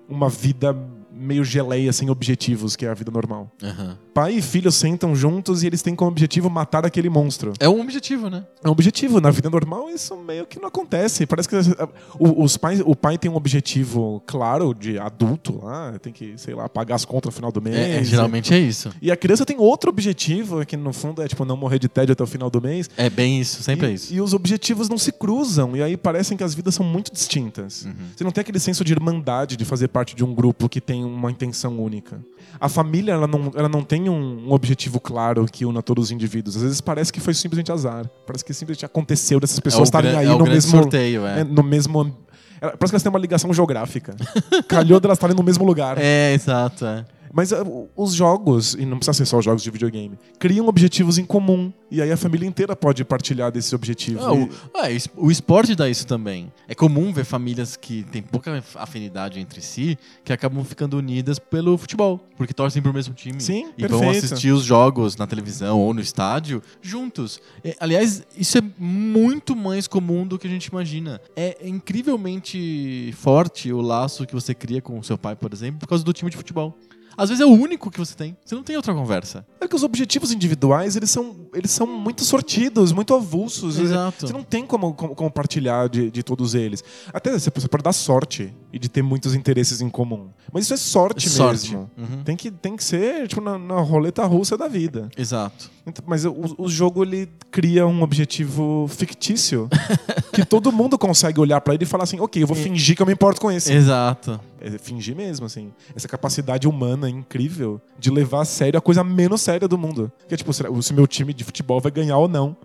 numa vida meio geleia sem objetivos, que é a vida normal. Aham. Pai e filho sentam juntos e eles têm como objetivo matar aquele monstro. É um objetivo, né? É um objetivo. Na vida normal, isso meio que não acontece. Parece que uh, o- os pais, o pai tem um objetivo claro de adulto lá, tem que, sei lá, pagar as contas no final do mês. É, é, geralmente é isso. E a criança tem outro objetivo, que no fundo é tipo não morrer de tédio até o final do mês. É bem isso, sempre e, é isso. E os objetivos não se cruzam, e aí parecem que as vidas são muito distintas. Uhum. Você não tem aquele senso de irmandade de fazer parte de um grupo que tem uma intenção única. A família, ela não, ela não tem um, objetivo claro que una todos os indivíduos. Às vezes parece que foi simplesmente azar. Parece que simplesmente aconteceu dessas pessoas é estarem gran- aí é no mesmo sorteio, é. é, no mesmo Parece que elas têm uma ligação geográfica. [laughs] Calhou delas estarem no mesmo lugar. É, exato, é. Mas ah, o- os jogos, e não precisa ser só os jogos de videogame, criam objetivos em comum. E aí a família inteira pode partilhar desse objetivo. Ah, E- o, ah, es- o esporte dá isso também. É comum ver famílias que têm pouca afinidade entre si que acabam ficando unidas pelo futebol, porque torcem pro mesmo time Sim, e vão perfeito. assistir os jogos na televisão ou no estádio juntos. É, aliás, isso é muito mais comum do que a gente imagina. É incrivelmente forte o laço que você cria com o seu pai, por exemplo, por causa do time de futebol. Às vezes é o único que você tem. Você não tem outra conversa. É que os objetivos individuais, eles são, eles são muito sortidos, muito avulsos. Exato. Você não tem como, como compartilhar de, de todos eles. Até você pode dar sorte e de ter muitos interesses em comum. Mas isso é sorte, Sorte. mesmo. Uhum. Tem que, tem que ser tipo na, na roleta russa da vida. Exato. Então, Mas o, o jogo ele cria um objetivo fictício [laughs] que todo mundo consegue olhar pra ele e falar assim, ok, eu vou fingir que eu me importo com esse. Exato. É fingir mesmo, assim. Essa capacidade humana incrível de levar a sério a coisa menos séria do mundo. Que é tipo, se meu time de futebol vai ganhar ou não.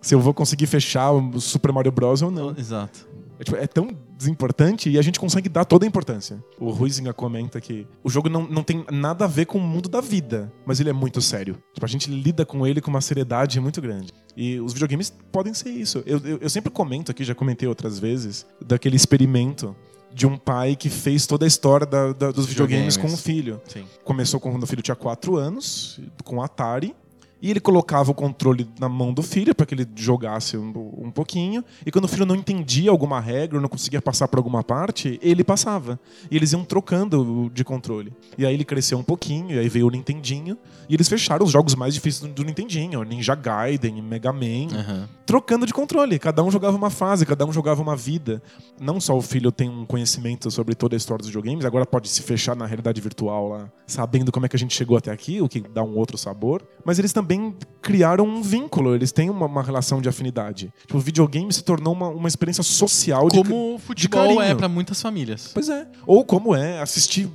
Se eu vou conseguir fechar o Super Mario Bros. ou não. Exato. É, tipo, é tão desimportante e a gente consegue dar toda a importância. O Ruizinga comenta que o jogo não, não tem nada a ver com o mundo da vida, mas ele é muito sério. Tipo, a gente lida com ele com uma seriedade muito grande. E os videogames podem ser isso. Eu, eu, eu sempre comento aqui, já comentei outras vezes, daquele experimento de um pai que fez toda a história da- da- dos videogames, Videogames. com o filho. Sim. Começou quando o filho tinha 4 anos, com Atari. E ele colocava o controle na mão do filho para que ele jogasse um, um pouquinho. E quando o filho não entendia alguma regra, ou não conseguia passar por alguma parte, ele passava. E eles iam trocando de controle. E aí ele cresceu um pouquinho, e aí veio o Nintendinho. E eles fecharam os jogos mais difíceis do, do Nintendinho, Ninja Gaiden, Mega Man Aham. Trocando de controle. Cada um jogava uma fase, cada um jogava uma vida. Não só o filho tem um conhecimento sobre toda a história dos videogames, agora pode se fechar na realidade virtual lá, sabendo como é que a gente chegou até aqui, o que dá um outro sabor. Mas eles também criaram um vínculo, eles têm uma, uma relação de afinidade. Tipo, o videogame se tornou uma, uma experiência social de Como o futebol carinho. é pra muitas famílias. Pois é. Ou como é assistir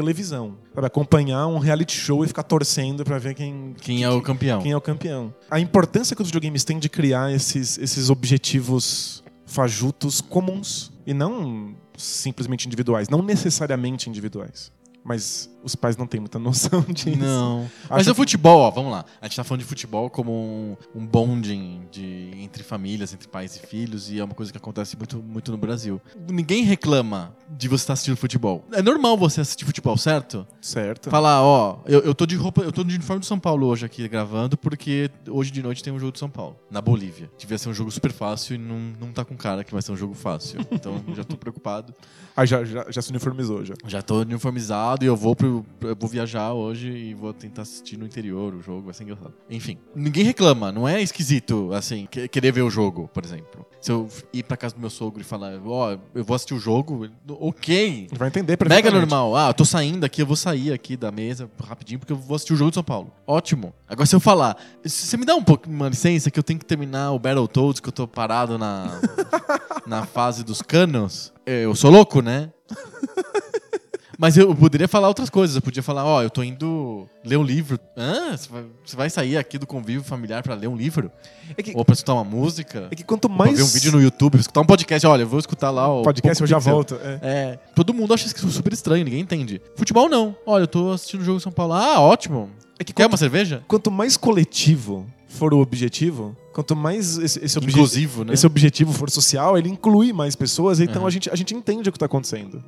televisão. Sabe? Acompanhar um reality show e ficar torcendo pra ver quem, Quem é o campeão? quem é o campeão. A importância que os videogames têm de criar esses, esses objetivos fajutos comuns e não simplesmente individuais, não necessariamente individuais. Mas os pais não têm muita [laughs] noção disso. Não. Mas Acho o futebol, ó, vamos lá. A gente tá falando de futebol como um, um bonding de, entre famílias, entre pais e filhos, e é uma coisa que acontece muito, muito no Brasil. Ninguém reclama de você estar assistindo futebol. É normal você assistir futebol, certo? Certo. Falar, ó, eu, eu tô de roupa, eu tô de uniforme do São Paulo hoje aqui gravando, porque hoje de noite tem um jogo de São Paulo, na Bolívia. Devia ser um jogo super fácil e não, não tá com cara que vai ser um jogo fácil. Então já tô preocupado. Ah, já, já, já se uniformizou já. Já tô uniformizado e eu vou pro. Eu vou viajar hoje e vou tentar assistir no interior o jogo, vai ser engraçado. Enfim, ninguém reclama, não é esquisito, assim, que- querer ver o jogo, por exemplo. Se eu ir pra casa do meu sogro e falar, ó, eu vou assistir o jogo, ok. Vai entender Mega normal. Ah, eu tô saindo aqui, eu vou sair aqui da mesa rapidinho porque eu vou assistir o jogo de São Paulo. Ótimo. Agora, se eu falar, você me dá um pouco uma licença que eu tenho que terminar o Battletoads, que eu tô parado na, [laughs] na fase dos canos, eu sou louco, né? [laughs] Mas eu poderia falar outras coisas. Eu podia falar, ó, eu tô indo ler um livro. Hã? Você vai, você vai sair aqui do convívio familiar pra ler um livro? É que, Ou pra escutar uma música? é que quanto Pra mais. ver um vídeo no YouTube, escutar um podcast. Olha, eu vou escutar lá o podcast, eu já volto. é. É, todo mundo acha isso super estranho, ninguém entende. Futebol não. Olha, eu tô assistindo o jogo em São Paulo. Ah, ótimo. É que Quer quanto, uma cerveja? quanto mais coletivo for o objetivo, quanto mais esse, esse obje- né? esse objetivo for social, ele inclui mais pessoas, então Uhum. a, gente, a gente entende o que está acontecendo.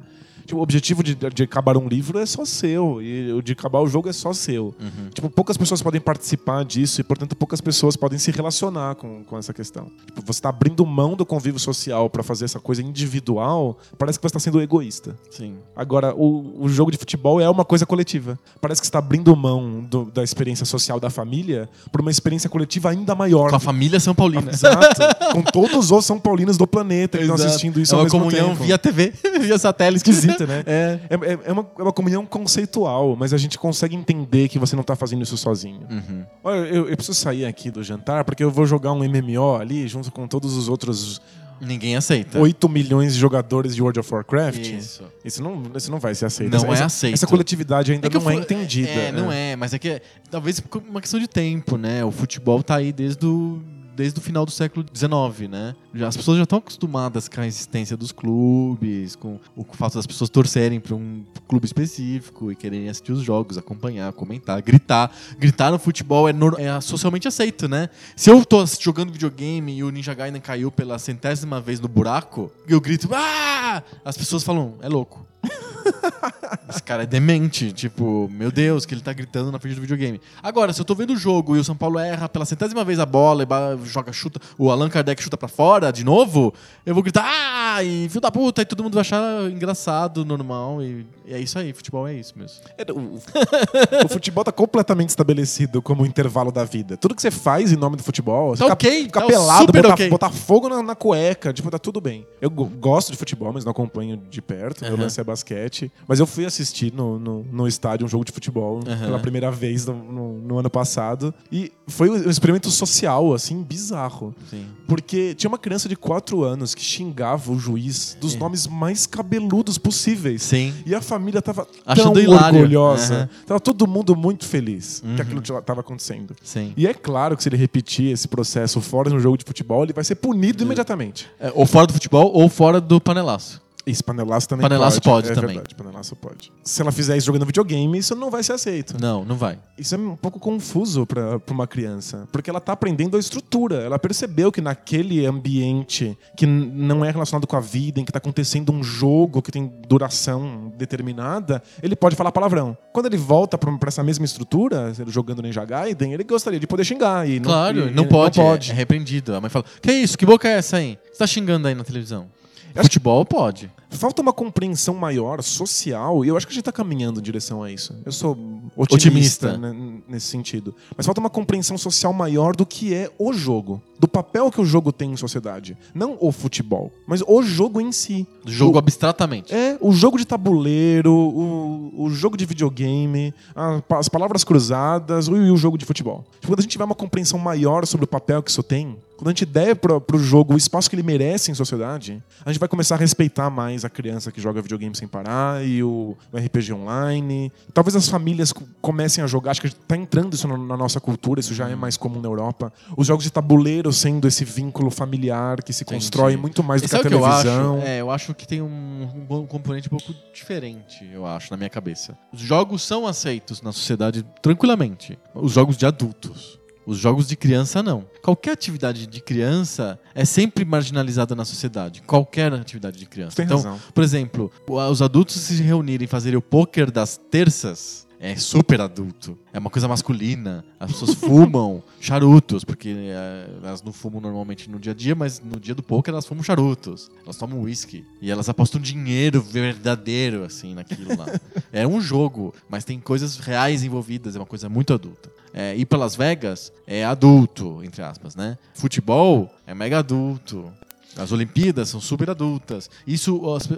Tipo, o objetivo de, de acabar um livro é só seu, e o de acabar o jogo é só seu. Uhum. Tipo, poucas pessoas podem participar disso e, portanto, poucas pessoas podem se relacionar com, com essa questão. Tipo, você está abrindo mão do convívio social para fazer essa coisa individual, parece que você está sendo egoísta. Sim. Agora, o, o jogo de futebol é uma coisa coletiva. Parece que você está abrindo mão do- da experiência social da família por uma experiência coletiva ainda maior. Com a família São Paulina. [laughs] Exato. com todos os São Paulinos do planeta que estão assistindo isso é ao uma mesmo comunhão tempo. via TV, [laughs] via satélite. Esquisito, né? É. É, é- é uma, é uma comunhão conceitual, mas a gente consegue entender que você não tá fazendo isso sozinho. Uhum. Olha, eu, eu preciso sair aqui do jantar porque eu vou jogar um MMO ali junto com todos os outros Ninguém aceita. 8 milhões de jogadores de World of Warcraft. Isso. Isso não, isso não vai ser aceito. Não essa, é aceito. Essa coletividade ainda que não é entendida. É, não é, mas é que é, talvez por uma questão de tempo, né? O futebol tá aí desde o, desde o final do século XIX, né? Já, as pessoas já estão acostumadas com a existência dos clubes, com o fato das pessoas torcerem para um clube específico e quererem assistir os jogos, acompanhar, comentar, gritar. Gritar no futebol é, é socialmente aceito, né? Se eu tô jogando videogame e o Ninja Gaiden caiu pela centésima vez no buraco, e eu grito, ah! As pessoas falam, é louco. [laughs] [laughs] Esse cara é demente, tipo, meu Deus, que ele tá gritando na frente do videogame. Agora, se eu tô vendo o jogo e o São Paulo erra pela centésima vez a bola e joga, chuta, o Allan Kardec chuta pra fora de novo, eu vou gritar, ah, e filho da puta, e todo mundo vai achar engraçado, normal, e, e é isso aí, futebol é isso mesmo. É, O, [laughs] o futebol tá completamente estabelecido como intervalo da vida. Tudo que você faz em nome do futebol, você Tá fica, ok, fica tá pelado, botar, ok. botar fogo na, na cueca, tipo, tá tudo bem. Eu go- gosto de futebol, mas não acompanho de perto. Meu Aham. lance é basquete. Mas eu fui assistir no, no, no estádio um jogo de futebol Aham. pela primeira vez no, no- no ano passado. E foi um experimento social, assim, bizarro. Sim. Porque tinha uma criança de 4 anos que xingava o juiz dos É. nomes mais cabeludos possíveis. Sim. E a família tava Achando tão hilário. orgulhosa. Aham. Tava todo mundo muito feliz Uhum. que aquilo tava acontecendo. Sim. E é claro que se ele repetir esse processo fora no jogo de futebol, ele vai ser punido imediatamente. É, ou fora do futebol ou fora do panelaço. Isso, panelaço também Panelaço pode. pode é também. verdade, panelaço pode. Se ela fizer isso jogando videogame, isso não vai ser aceito. Não, não vai. Isso é um pouco confuso pra pra uma criança, porque ela tá aprendendo a estrutura. Ela percebeu que naquele ambiente que não é relacionado com a vida, em que tá acontecendo um jogo que tem duração determinada, ele pode falar palavrão. Quando ele volta pra pra essa mesma estrutura, jogando Ninja Gaiden, ele gostaria de poder xingar e Claro, e- não e pode. Não é- pode. É, repreendido. A mãe fala: Que isso? Que boca é essa aí? Você tá xingando aí na televisão? Futebol pode. Falta uma compreensão maior social, e eu acho que a gente está caminhando em direção a isso. Eu sou Otimista. otimista, né, nesse sentido. Mas falta uma compreensão social maior do que é o jogo, do papel que o jogo tem em sociedade. Não o futebol, mas o jogo em si. Jogo O- abstratamente. É, o jogo de tabuleiro, o, o jogo de videogame, a- as palavras cruzadas o- e o jogo de futebol. Tipo, quando a gente tiver uma compreensão maior sobre o papel que isso tem, quando a gente der pro, pro jogo o espaço que ele merece em sociedade, a gente vai começar a respeitar mais a criança que joga videogame sem parar e o, o RPG online. Talvez as famílias co- comecem a jogar, acho que tá entrando isso na, na nossa cultura, isso já é mais comum na Europa. Os jogos de tabuleiro sendo esse vínculo familiar que se Entendi. constrói muito mais do que a sabe o que eu acho? televisão. É, eu acho que tem um, um componente um pouco diferente, eu acho, na minha cabeça. Os jogos são aceitos na sociedade tranquilamente. Os jogos de adultos. Os jogos de criança, não. Qualquer atividade de criança é sempre marginalizada na sociedade. Qualquer atividade de criança. Tem então, razão. por exemplo, os adultos se reunirem e fazerem o pôquer das terças é super adulto. É uma coisa masculina. As pessoas [laughs] fumam charutos, porque é, elas não fumam normalmente no dia a dia, mas no dia do poker elas fumam charutos. Elas tomam whisky. E elas apostam dinheiro verdadeiro, assim, naquilo lá. [laughs] é um jogo, mas tem coisas reais envolvidas, é uma coisa muito adulta. É, ir para Las Vegas é adulto, entre aspas, né? Futebol é mega adulto. As Olimpíadas são super adultas. Isso, as,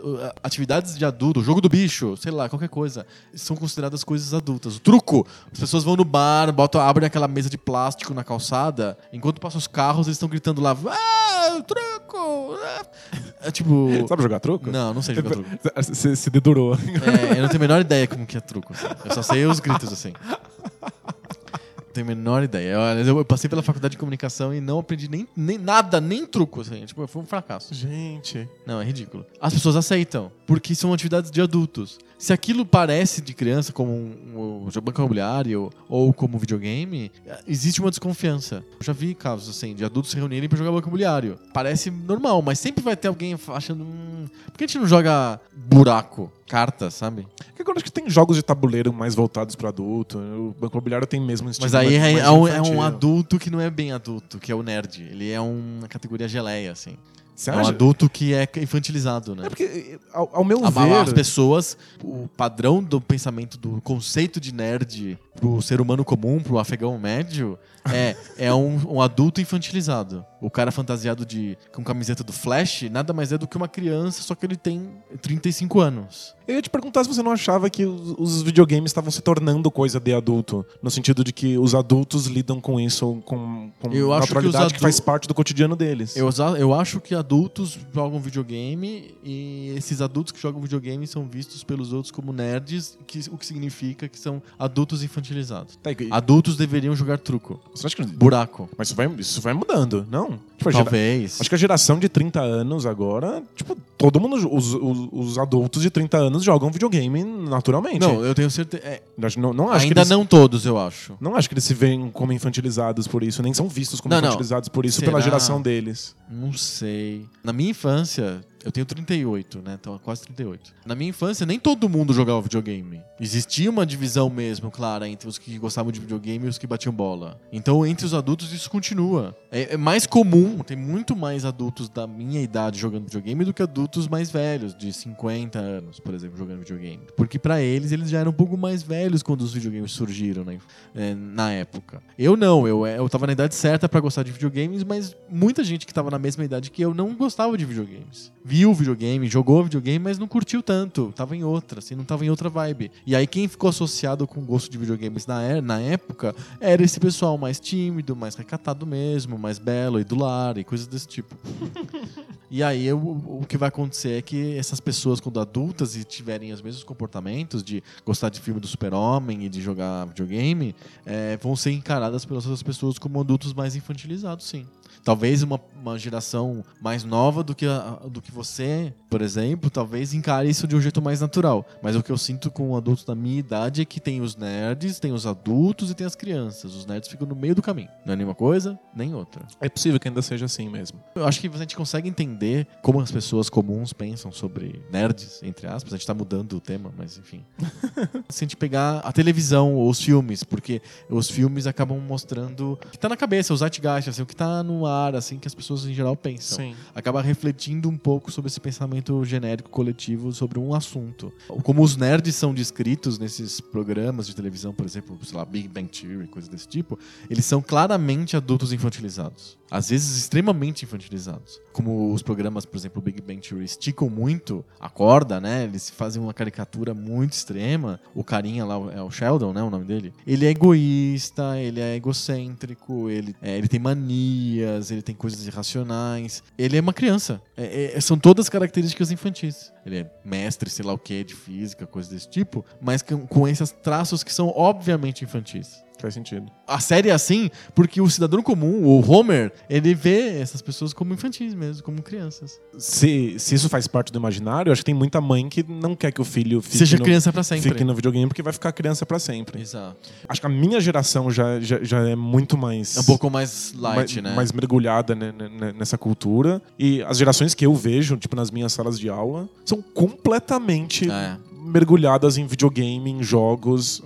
atividades de adulto, jogo do bicho, sei lá, qualquer coisa, são consideradas coisas adultas. O truco, as pessoas vão no bar, botam, abrem aquela mesa de plástico na calçada, enquanto passam os carros, eles estão gritando lá, ah, truco! É tipo. Sabe jogar truco? Não, não sei jogar truco. Você se dedurou. É, eu não tenho a menor ideia como que é truco. Assim. Eu só sei os gritos assim [laughs] tenho a menor ideia. Eu, eu, passei pela faculdade de comunicação e não aprendi nem, nem nada, nem truco. Assim. Tipo, foi um fracasso. Gente. Não, é ridículo. As pessoas aceitam, porque são atividades de adultos. Se aquilo parece de criança, como um, um banco imobiliário ou como videogame, existe uma desconfiança. Eu já vi casos assim, de adultos se reunirem para jogar banco imobiliário. Parece normal, mas sempre vai ter alguém achando. Hum, por que a gente não joga buraco? cartas, sabe? Porque agora acho que tem jogos de tabuleiro mais voltados para adulto. O Banco Imobiliário tem mesmo um estilo Mas aí é, é, um, é, um, adulto que não é bem adulto, que é o nerd. Ele é uma categoria geleia, assim. Você é um adulto que é infantilizado, né? É porque, ao, ao meu a, ver... As pessoas, o padrão do pensamento, do conceito de nerd pro ser humano comum, pro afegão médio, [laughs] é, é um, um, adulto infantilizado. O cara fantasiado de com camiseta do Flash nada mais é do que uma criança, só que ele tem 35 anos. Eu ia te perguntar se você não achava que os, videogames estavam se tornando coisa de adulto, no sentido de que os adultos lidam com isso com, com naturalidade que, que, faz parte do cotidiano deles. Eu, eu acho que adultos jogam videogame e esses adultos que jogam videogame são vistos pelos outros como nerds, que, o que significa que são adultos infantilizados. Tá, e... Adultos deveriam jogar truco. Que... Buraco. Mas isso vai, isso vai mudando, não? Tipo, Talvez. Gera... Acho que a geração de 30 anos agora, tipo, todo mundo, os, os, os, adultos de 30 anos jogam videogame naturalmente. Não, eu tenho certeza. É... Não, não acho Ainda eles... não todos, eu acho. Não acho que eles se veem como infantilizados por isso, nem são vistos como não, infantilizados não. por isso Será? pela geração deles. Não sei. Na minha infância, eu tenho 38, né? Então, quase 38. Na minha infância, nem todo mundo jogava videogame. Existia uma divisão mesmo, clara, entre os que gostavam de videogame e os que batiam bola. Então, entre os adultos, isso continua. É, é mais comum, tem muito mais adultos da minha idade jogando videogame do que adultos mais velhos, de 50 anos, por exemplo, jogando videogame. Porque para eles, eles já eram um pouco mais velhos quando os videogames surgiram né? é, na época. Eu não, eu, eu tava na idade certa para gostar de videogames, mas muita gente que tava na mesma idade que eu não gostava de videogames viu videogame, jogou videogame, mas não curtiu tanto. Tava em outra, assim, não tava em outra vibe. E aí quem ficou associado com o gosto de videogames na, é, na época era esse pessoal mais tímido, mais recatado mesmo, mais belo e do lar e coisas desse tipo. [laughs] e aí eu, o que vai acontecer é que essas pessoas, quando adultas e tiverem os mesmos comportamentos de gostar de filme do super-homem e de jogar videogame, é, vão ser encaradas pelas outras pessoas como adultos mais infantilizados, sim. Talvez uma, uma geração mais nova do que, a, do que você, por exemplo, talvez encare isso de um jeito mais natural. Mas o que eu sinto com adultos da minha idade é que tem os nerds, tem os adultos e tem as crianças. Os nerds ficam no meio do caminho. Não é nenhuma coisa, nem outra. É possível que ainda seja assim mesmo. Eu acho que a gente consegue entender como as pessoas comuns pensam sobre nerds, entre aspas. A gente tá mudando o tema, mas enfim. [laughs] Se a gente pegar a televisão ou os filmes, porque os filmes acabam mostrando o que tá na cabeça, os zeitgeist, assim, o que tá no ar, assim, que as pessoas em geral pensam. Sim. Acaba refletindo um pouco sobre esse pensamento genérico coletivo sobre um assunto. Como os nerds são descritos nesses programas de televisão, por exemplo, sei lá, Big Bang Theory, coisas desse tipo, eles são claramente adultos infantilizados às vezes extremamente infantilizados. Como os programas, por exemplo, Big Bang Theory esticam muito a corda, né? Eles fazem uma caricatura muito extrema. O carinha lá é o Sheldon, né? O nome dele. Ele é egoísta, ele é egocêntrico, ele, é, ele tem manias, ele tem coisas irracionais. Ele é uma criança. É, é, são todas características infantis. Ele é mestre, sei lá o que, de física, coisas desse tipo, mas com, com esses traços que são obviamente infantis. Faz sentido. A série é assim porque o cidadão comum, o Homer, ele vê essas pessoas como infantis mesmo, como crianças. Se, se isso faz parte do imaginário, acho que tem muita mãe que não quer que o filho fique seja no, criança para sempre. Fique no videogame porque vai ficar criança para sempre. Exato. Acho que a minha geração já, já, já é muito mais. É um pouco mais light, mais, né? Mais mergulhada né, nessa cultura. E as gerações que eu vejo, tipo, nas minhas salas de aula, são completamente. É mergulhadas em videogame, em jogos.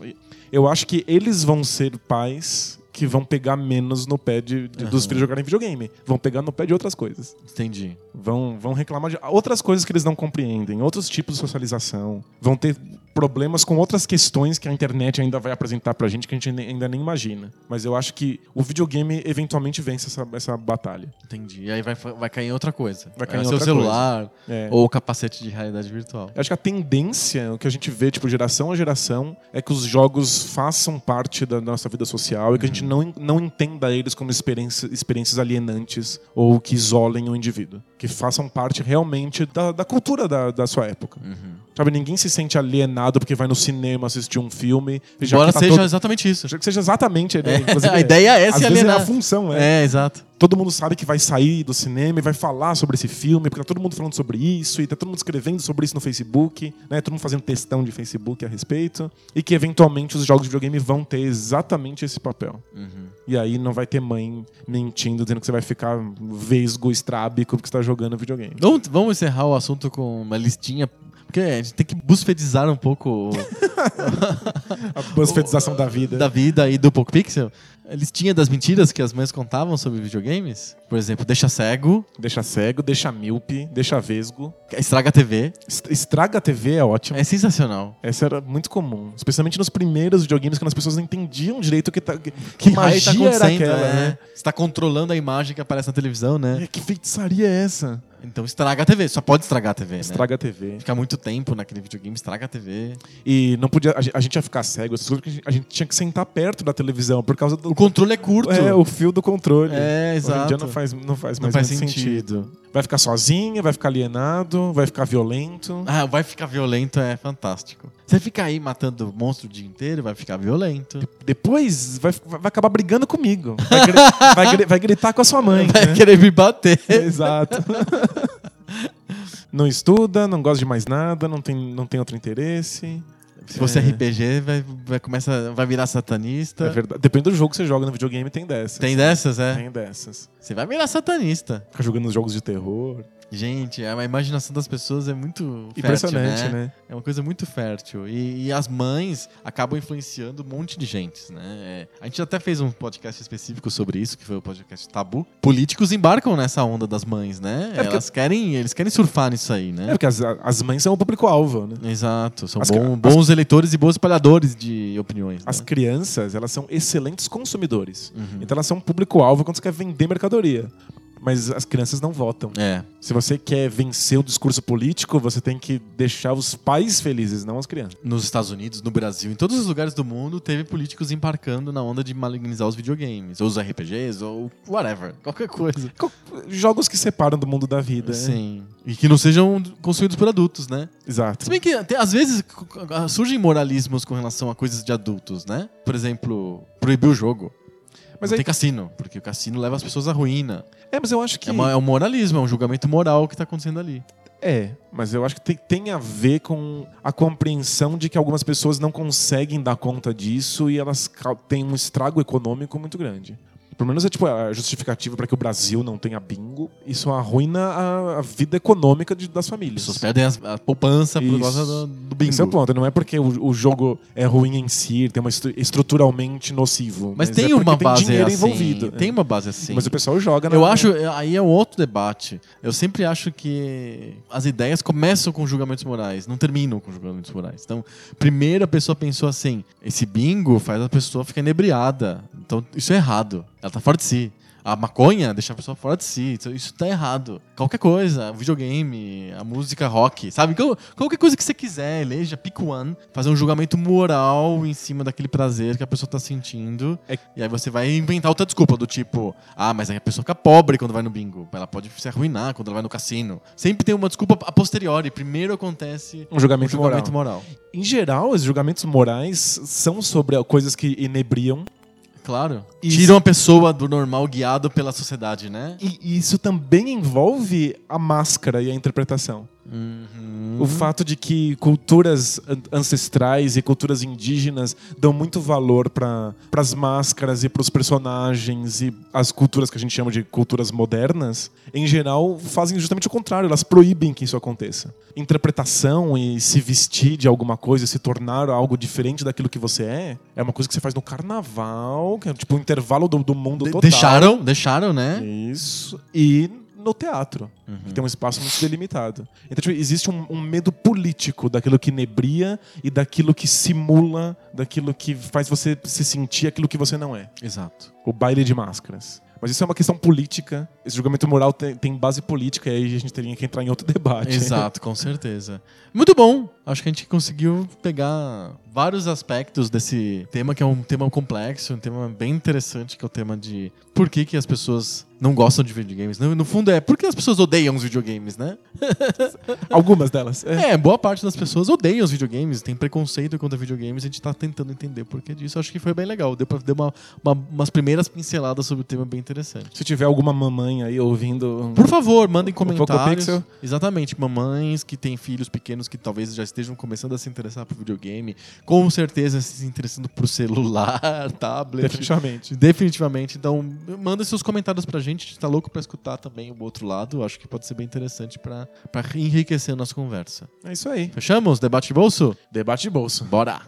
Eu acho que eles vão ser pais que vão pegar menos no pé de, de- dos Aham. filhos jogarem videogame. Vão pegar no pé de outras coisas. Entendi. Vão, vão reclamar de outras coisas que eles não compreendem, outros tipos de socialização. Vão ter problemas com outras questões que a internet ainda vai apresentar pra gente que a gente ainda nem imagina. Mas eu acho que o videogame eventualmente vence essa, essa batalha. Entendi. E aí vai, vai cair em outra coisa. Vai cair em seu celular É. ou capacete de realidade virtual. Eu acho que a tendência, o que a gente vê, tipo, geração a geração, é que os jogos façam parte da nossa vida social e que a gente não, não entenda eles como experiência, experiências alienantes ou que isolem o indivíduo. Que façam parte realmente da, da cultura da, da sua época. Sabe, ninguém se sente alienado porque vai no cinema assistir um filme. Embora que tá seja todo- exatamente isso. já que seja exatamente a ideia. Inclusive, [laughs] a ideia é se vezes é alienar. a função, é. É, exato. Todo mundo sabe que vai sair do cinema e vai falar sobre esse filme, porque tá todo mundo falando sobre isso, e tá todo mundo escrevendo sobre isso no Facebook, né? Todo mundo fazendo textão de Facebook a respeito. E que eventualmente os jogos de videogame vão ter exatamente esse papel. E aí não vai ter mãe mentindo, dizendo que você vai ficar vesgo, estrábico, porque você tá jogando videogame. Vamos, vamos encerrar o assunto com uma listinha. Porque a gente tem que busfedizar um pouco [laughs] A busfetização [laughs] da vida. da vida e do Poco Pixel. A listinha das mentiras que as mães contavam sobre videogames. Por exemplo, deixa cego, Deixa cego, deixa míope, deixa vesgo. estraga a TV. Est- Estraga a TV é ótimo. É sensacional. Essa era muito comum. Especialmente nos primeiros videogames, quando as pessoas não entendiam direito o que, tá, que, Que tá magia era acontecendo, aquela, é. né? Você tá controlando a imagem que aparece na televisão, né? É, Que feitiçaria é essa? Então estraga a TV. Só pode estragar a TV, né? Estraga a TV. Ficar muito tempo naquele videogame, estraga a TV. E não podia. A gente, ia ficar cego, a gente tinha que sentar perto da televisão por causa do. O controle é curto. É, o fio do controle. É, Hoje em dia exato. não faz, não faz Não mais faz muito sentido. Vai ficar sozinha, vai ficar alienado, vai ficar violento. Ah, vai ficar violento é fantástico. Você fica aí matando monstro o dia inteiro, vai ficar violento. Depois vai, vai acabar brigando comigo. Vai, [laughs] vai vai gritar com a sua mãe. Vai né? querer me bater. [laughs] Exato. [laughs] não estuda, não gosta de mais nada, não tem, não tem outro interesse. Se você é. RPG, vai, vai, começa, vai virar satanista. É verdade. Depende do jogo que você joga no videogame, tem dessas. Tem dessas, é? Tem dessas. Você vai virar satanista. Fica jogando jogos de terror. Gente, a imaginação das pessoas é muito fértil, Impressionante, né? né? É uma coisa muito fértil. E, e as mães acabam influenciando um monte de gente, né? É, a gente até fez um podcast específico sobre isso, que foi o podcast Tabu. Políticos embarcam nessa onda das mães, né? É porque- Elas querem, eles querem surfar nisso aí, né? É porque as, as mães são o público-alvo, né? Exato, são As bom- ca- bons eleitores e bons espalhadores de opiniões. As né? crianças, elas são excelentes consumidores. Uhum. Então elas são um público-alvo quando você quer vender mercadoria. Mas as crianças não votam. É, Se você quer vencer o discurso político, você tem que deixar os pais felizes, não as crianças. nos Estados Unidos, no Brasil, em todos os lugares do mundo, teve políticos embarcando na onda de malignizar os videogames, ou os RPGs, ou whatever, [laughs] qualquer coisa. Co- Jogos que separam do mundo da vida. né? Sim. E que não sejam consumidos por adultos, né? Exato. Se bem que até, às vezes surgem moralismos com relação a coisas de adultos, né? Por exemplo, proibir o jogo. Mas não aí- tem cassino, porque o cassino leva as pessoas à ruína. É, mas eu acho que. É, uma- é um moralismo, é um julgamento moral que tá acontecendo ali. É, mas eu acho que tem, tem a ver com a compreensão de que algumas pessoas não conseguem dar conta disso e elas têm um estrago econômico muito grande. Pelo menos é tipo a justificativa para que o Brasil não tenha bingo. Isso arruina a, a vida econômica de- das As famílias. pessoas perdem as- a poupança por Isso. causa do, do bingo. Esse é o ponto. Não é porque o, o jogo é ruim em si, tem uma estru- estruturalmente nocivo. Mas, é tem porque uma tem base dinheiro assim. envolvido. Tem é. uma base assim. Mas o pessoal joga na Eu acho, aí é um outro debate. Eu sempre acho que as ideias começam com julgamentos morais, não terminam com julgamentos morais. Então, primeiro a pessoa pensou assim: esse bingo faz a pessoa ficar inebriada. Então, isso é errado. Ela tá fora de si. A maconha deixa a pessoa fora de si. Isso, tá errado. Qualquer coisa, o videogame, a música rock, sabe? Qual- Qualquer coisa que você quiser, eleja, pick one, fazer um julgamento moral em cima daquele prazer que a pessoa tá sentindo. É- E aí você vai inventar outra desculpa, do tipo, ah, mas aí a pessoa fica pobre quando vai no bingo. Ela pode se arruinar quando ela vai no cassino. Sempre tem uma desculpa a posteriori. Primeiro acontece um julgamento, o julgamento moral. moral. Em geral, os julgamentos morais são sobre coisas que inebriam Claro. Isso. Tiram a pessoa do normal guiado pela sociedade, né? E isso também envolve a máscara e a interpretação. Uhum. O fato de que culturas an- ancestrais e culturas indígenas dão muito valor para as máscaras e para os personagens e as culturas que a gente chama de culturas modernas, em geral, fazem justamente o contrário. Elas proíbem que isso aconteça. Interpretação e se vestir de alguma coisa, se tornar algo diferente daquilo que você é, é uma coisa que você faz no carnaval, que é tipo um intervalo do, do mundo De- total. deixaram, deixaram, né? Isso. E no teatro, que tem um espaço muito delimitado. Então, tipo, existe um, um medo político daquilo que nebria e daquilo que simula, daquilo que faz você se sentir aquilo que você não é. Exato. O baile de máscaras. Mas isso é uma questão política. Esse julgamento moral tem, tem base política e aí a gente teria que entrar em outro debate. Exato, com certeza. Muito bom. Acho que a gente conseguiu pegar vários aspectos desse tema, que é um tema complexo, um tema bem interessante, que é o tema de por que, que as pessoas não gostam de videogames. No, no fundo é por que as pessoas odeiam os videogames, né? [laughs] Algumas delas. É. É, boa parte das pessoas odeiam os videogames, tem preconceito contra videogames, a gente tá tentando entender por que disso. Acho que foi bem legal. Deu pra dar uma, uma- umas primeiras pinceladas sobre o tema bem interessante. Se tiver alguma mamãe aí ouvindo. Por favor, mandem comentários. Pixel. Exatamente, mamães que têm filhos pequenos que talvez já estejam começando a se interessar por videogame, com certeza se interessando por celular, [laughs] tablet. Definitivamente. Definitivamente. Então, manda seus comentários pra gente. Gente tá louco pra escutar também o outro lado. Acho que pode ser bem interessante pra pra enriquecer a nossa conversa. É isso aí. Fechamos? Debate de bolso? Debate de bolso. Bora!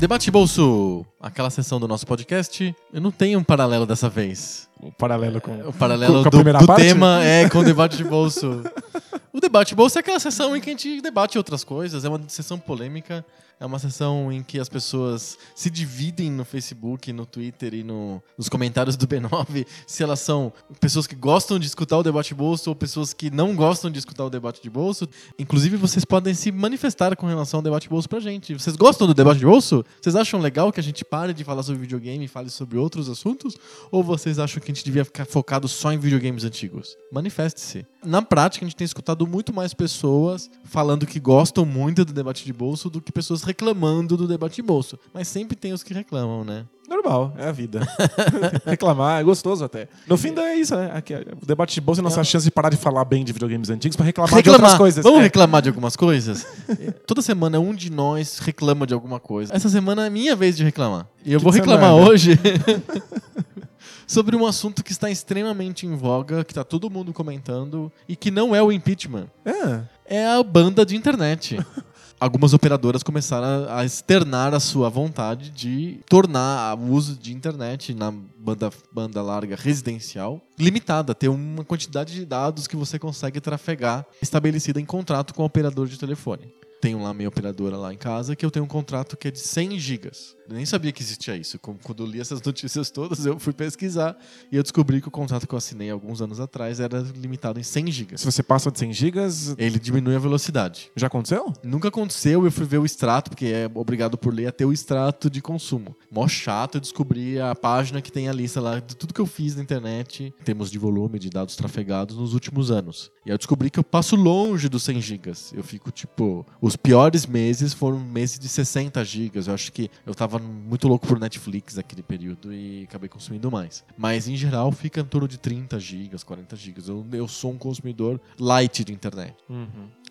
Debate de bolso, aquela sessão do nosso podcast. Eu não tenho um paralelo dessa vez. O paralelo com. O paralelo com a do, do tema é com o debate de bolso. [laughs] O debate de bolso é aquela sessão em que a gente debate outras coisas, é uma sessão polêmica, é uma sessão em que as pessoas se dividem no Facebook, no Twitter e no- nos comentários do B9 [laughs] se elas são pessoas que gostam de escutar o debate de bolso ou pessoas que não gostam de escutar o debate de bolso. Inclusive, vocês podem se manifestar com relação ao debate de bolso pra gente. Vocês gostam do debate de bolso? Vocês acham legal que a gente pare de falar sobre videogame e fale sobre outros assuntos? Ou vocês acham que a gente devia ficar focado só em videogames antigos? Manifeste-se. Na prática, a gente tem escutado muito mais pessoas falando que gostam muito do debate de bolso do que pessoas reclamando do debate de bolso. Mas sempre tem os que reclamam, né? Normal, é a vida. [laughs] Reclamar é gostoso até. No fim, é isso, né? Aqui, o debate de bolsa é a nossa chance de parar de falar bem de videogames antigos pra reclamar, de outras coisas. Vamos É. reclamar de algumas coisas? [laughs] Toda semana um de nós reclama de alguma coisa. Essa semana é minha vez de reclamar. E eu Que vou reclamar semana? hoje [laughs] sobre um assunto que está extremamente em voga, que está todo mundo comentando e que não é o impeachment. É. É a banda de internet. [laughs] Algumas operadoras começaram a externar a sua vontade de tornar o uso de internet na banda, banda larga residencial limitada, ter uma quantidade de dados que você consegue trafegar estabelecida em contrato com o operador de telefone. Tenho lá minha operadora lá em casa que eu tenho um contrato que é de 100 gigas. Eu nem sabia que existia isso. Quando eu li essas [laughs] notícias todas, eu fui pesquisar e eu descobri que o contrato que eu assinei alguns anos atrás era limitado em 100 gigas. Se você passa de 100 gigas, Ele diminui a velocidade. já aconteceu? Nunca aconteceu, eu fui ver o extrato, porque é obrigado por lei a ter o extrato de consumo. Mó chato eu descobri a página que tem a lista lá de tudo que eu fiz na internet, em termos de volume de dados trafegados nos últimos anos. E aí eu descobri que eu passo longe dos 100 gigas. Eu fico, tipo, os piores meses foram meses de 60 gigas. Eu acho que eu tava muito louco por Netflix naquele período e acabei consumindo mais. Mas em geral fica em torno de 30 gigas, 40 gigas. Eu, eu sou um consumidor light de internet.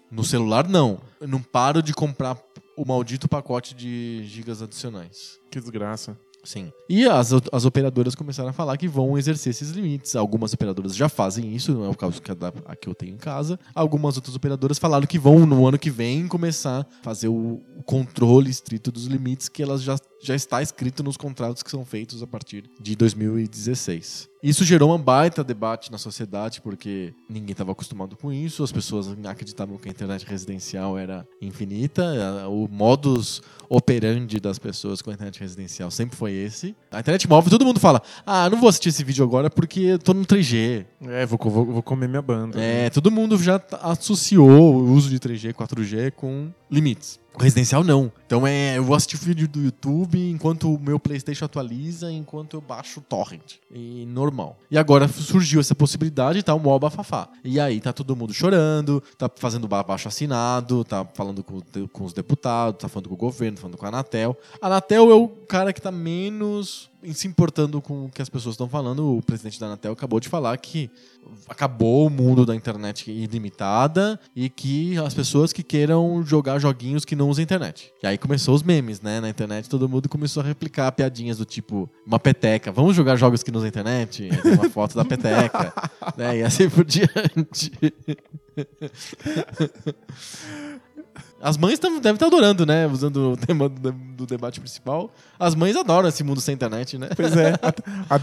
No celular, não. Eu não paro de comprar o maldito pacote de gigas adicionais. Que desgraça. Sim. E as, as operadoras começaram a falar que vão exercer esses limites. Algumas operadoras já fazem isso, não é o caso que da- a que eu tenho em casa. Algumas outras operadoras falaram que vão, no ano que vem, começar a fazer o, o controle estrito dos limites que elas já, já está escrito nos contratos que são feitos a partir de 2016. Isso gerou um baita debate na sociedade, porque ninguém estava acostumado com isso, as pessoas acreditavam que a internet residencial era infinita, o modus operandi das pessoas com a internet residencial sempre foi esse. A internet móvel, todo mundo fala, ah, não vou assistir esse vídeo agora porque eu tô no 3G. É, vou, vou, vou comer minha banda. É, todo mundo já associou o uso de 3G, 4G com limites. O residencial não. Então é, eu vou assistir vídeo do YouTube enquanto o meu PlayStation atualiza, enquanto eu baixo o torrent. E normal. E agora surgiu essa possibilidade, tá o mó bafafá. E aí tá todo mundo chorando, tá fazendo baixo assinado, tá falando com, com os deputados, tá falando com o governo, tá falando com a Anatel. A Anatel é o cara que tá menos se importando com o que as pessoas estão falando. O presidente da Anatel acabou de falar que acabou o mundo da internet ilimitada e que as pessoas que queiram jogar joguinhos que não usam internet. E aí começou os memes, né? Na internet todo mundo começou a replicar piadinhas do tipo uma peteca. Vamos jogar jogos que não usam internet? Uma foto da peteca. [laughs] né? E assim por diante. [laughs] As mães devem estar adorando, né? Usando o tema do, do, debate principal. As mães adoram esse mundo sem internet, né? Pois é.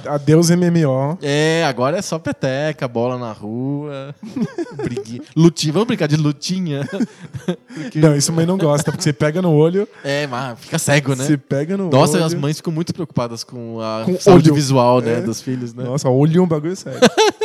Adeus MMO. É, agora é só peteca, bola na rua. briguinha. Lutinha. Vamos brincar de lutinha? Porque... Não, isso mãe não gosta, porque você pega no olho. É, mas fica cego, né? Você pega no Nossa, olho. as mães ficam muito preocupadas com a com saúde olho. visual, né? É. Dos filhos, né? Nossa, olho é um bagulho sério. [laughs]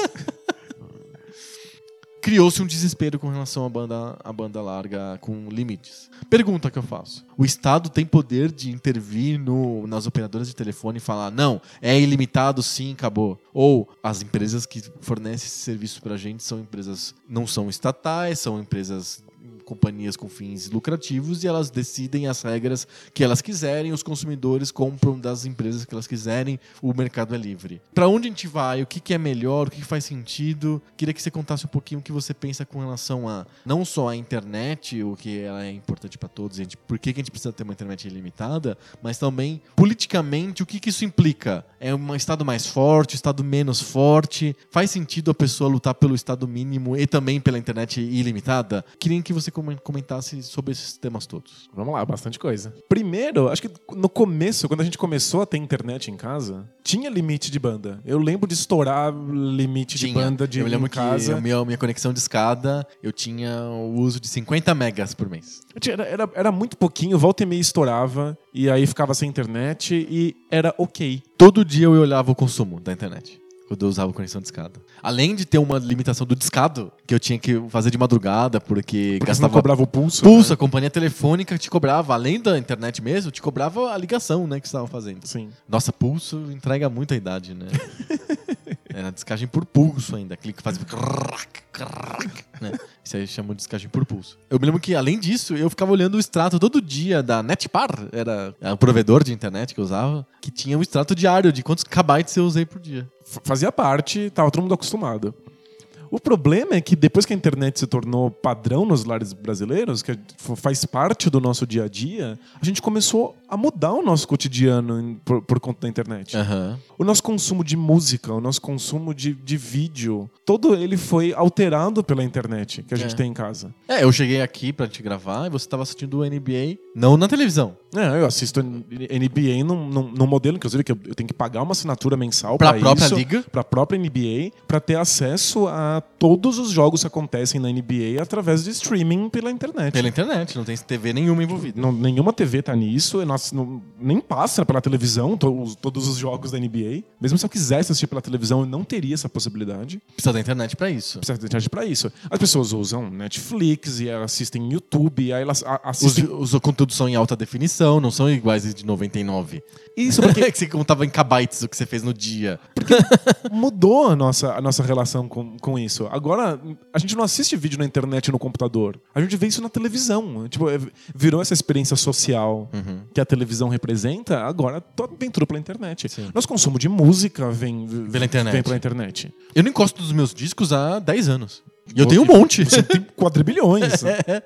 criou-se um desespero com relação à banda, à banda larga com limites. Pergunta que eu faço: o Estado tem poder de intervir no, nas operadoras de telefone e falar, não, é ilimitado, sim, acabou? Ou as empresas que fornecem esse serviço para a gente são empresas, não são estatais, são empresas companhias com fins lucrativos e elas decidem as regras que elas quiserem, os consumidores compram das empresas que elas quiserem, o mercado é livre. Para onde a gente vai? O que, é melhor? O que, faz sentido? Queria que você contasse um pouquinho o que você pensa com relação a não só a internet, o que ela é importante para todos, gente, por que a gente precisa ter uma internet ilimitada, mas também politicamente o que, que isso implica? É um estado mais forte, um estado menos forte? Faz sentido a pessoa lutar pelo estado mínimo e também pela internet ilimitada? Queria que você comentasse sobre esses temas todos. Vamos lá, bastante coisa. Primeiro, acho que no começo, quando a gente começou a ter internet em casa, tinha limite de banda. Eu lembro de estourar limite tinha. de banda de eu lembro em casa. Que a minha, minha conexão de escada, eu tinha o uso de 50 megas por mês. Era, era, era muito pouquinho, volta e meia estourava, e aí ficava sem internet e era ok. Todo dia eu olhava o consumo da internet quando eu usava conexão de escada. Além de ter uma limitação do discado, que eu tinha que fazer de madrugada, porque, porque gastava. Cobrava o pulso? Pulso, né? a companhia telefônica te cobrava, além da internet mesmo, te cobrava a ligação, né, que você estava fazendo. Sim. Nossa, pulso entrega muita idade, né? [laughs] Era descagem por pulso ainda. Que fazia. Né? Isso aí chama de descagem por pulso. Eu me lembro que, além disso, eu ficava olhando o extrato todo dia da Netpar, era o provedor de internet que eu usava, que tinha um extrato diário de quantos kbytes eu usei por dia. Fazia parte, tava todo mundo acostumado. O problema é que depois que a internet se tornou padrão nos lares brasileiros, que faz parte do nosso dia a dia, a gente começou a mudar o nosso cotidiano por, por conta da internet. Uhum. O nosso consumo de música, o nosso consumo de, de vídeo, todo ele foi alterado pela internet que a gente é. tem em casa. É, eu cheguei aqui pra te gravar e você estava assistindo o NBA, não na televisão. É, eu assisto NBA num, num, num modelo, inclusive, que eu, eu, tenho que pagar uma assinatura mensal para a própria liga, para a própria NBA, para ter acesso a todos os jogos que acontecem na NBA através de streaming pela internet. Pela internet, não tem TV nenhuma envolvida. Não, nenhuma TV tá nisso, nossa, não, nem passa pela televisão todos, todos os jogos da NBA. Mesmo se eu quisesse assistir pela televisão, eu não teria essa possibilidade. Precisa da internet para isso. Precisa da internet para isso. As pessoas usam Netflix e assistem YouTube, e aí elas assistem. Os, os conteúdos são em alta definição, não são iguais de 99. Isso porque [laughs] que você contava em kbytes o que você fez no dia. Porque mudou a nossa, a nossa relação com, com isso. Agora, a gente não assiste vídeo na internet no computador. A gente vê isso na televisão. Tipo, é, virou essa experiência social uhum. que a televisão representa, agora vem tudo pela internet. Sim. Nosso consumo de música vem pela internet. Vem pela internet. Eu não encosto dos meus discos há 10 anos. E eu tenho um monte. Você tem quadrilhões. [laughs] é.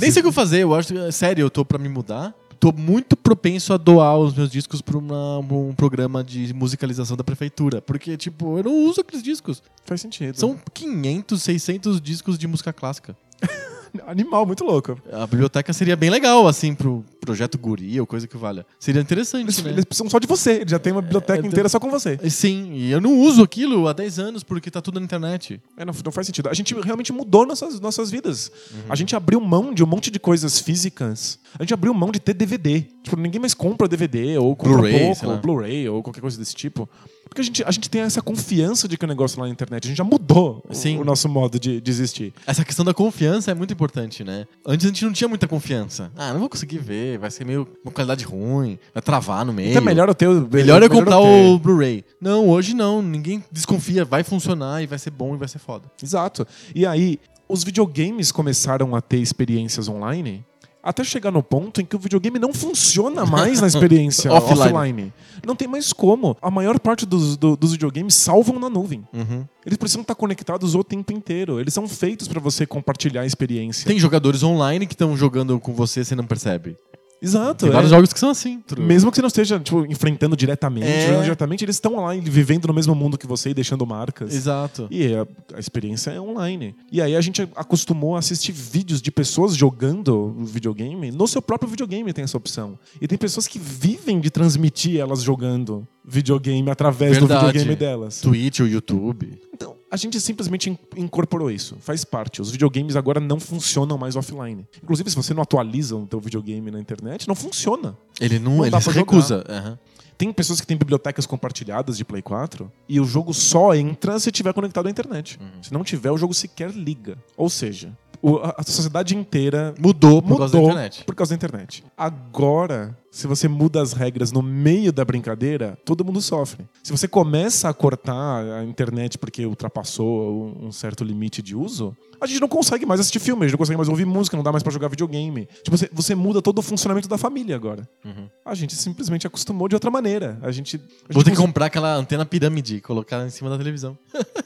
Nem sei o que fazer, eu acho. Sério, eu tô pra me mudar tô muito propenso a doar os meus discos para um programa de musicalização da prefeitura. Porque, tipo, eu não uso aqueles discos. Faz sentido. São 500, 600 discos de música clássica. [laughs] Animal, muito louco. A biblioteca seria bem legal, assim, pro, projeto Guri ou coisa que valha. Seria interessante, Eles, né? eles precisam só de você. Eles já têm uma biblioteca É, inteira só com você. Sim, e eu não uso aquilo há 10 anos porque tá tudo na internet. É, não, não faz sentido. A gente realmente mudou nossas, nossas vidas. Uhum. A gente abriu mão de um monte de coisas físicas. A gente abriu mão de ter DVD. Tipo, ninguém mais compra DVD, ou compra Blu-ray, sei pouco, ou Blu-ray, ou qualquer coisa desse tipo. Porque a gente, a gente tem essa confiança de que o negócio lá na internet. A gente já mudou o- Sim. o nosso modo de, de existir. Essa questão da confiança é muito importante, né? Antes a gente não tinha muita confiança. Ah, não vou conseguir ver, vai ser meio uma qualidade ruim, vai travar no meio. Então é melhor eu ter o. Melhor eu comprar ter. o Blu-ray. Não, hoje não. Ninguém desconfia. Vai funcionar e vai ser bom e vai ser foda. Exato. E aí, os videogames começaram a ter experiências online até chegar no ponto em que o videogame não funciona mais na [laughs] experiência Offline. offline. Não tem mais como. A maior parte dos, do- dos videogames salvam na nuvem. Uhum. Eles precisam estar conectados o tempo inteiro. Eles são feitos para você compartilhar a experiência. Tem jogadores online que estão jogando com você e você não percebe. Exato. Tem é. vários jogos que são assim. Mesmo que você não esteja tipo, enfrentando diretamente, É. diretamente, eles estão lá vivendo no mesmo mundo que você e deixando marcas. Exato. E a, a experiência é online. E aí a gente acostumou a assistir vídeos de pessoas jogando videogame. No seu próprio videogame tem essa opção. E tem pessoas que vivem de transmitir elas jogando videogame através do Verdade. videogame delas. Twitch ou YouTube. Então, a gente simplesmente in- incorporou isso. Faz parte. Os videogames agora não funcionam mais offline. Inclusive, se você não atualiza o teu videogame na internet, não funciona. Ele não, Não ele se recusa. Aham. Tem pessoas que têm bibliotecas compartilhadas de Play 4 e o jogo só entra se tiver conectado à internet. Uhum. Se não tiver, o jogo sequer liga. Ou seja, o- a, sociedade inteira Mudou por mudou causa da internet. por causa da internet. Agora, se você muda as regras no meio da brincadeira, todo mundo sofre. Se você começa a cortar a internet porque ultrapassou um, certo limite de uso, a gente não consegue mais assistir filme, a gente não consegue mais ouvir música, não dá mais pra jogar videogame. Tipo, você, você muda todo o funcionamento da família agora. Uhum. A gente simplesmente acostumou de outra maneira. A gente. a Vou gente ter que comprar aquela antena pirâmide e colocar em cima da televisão. [laughs]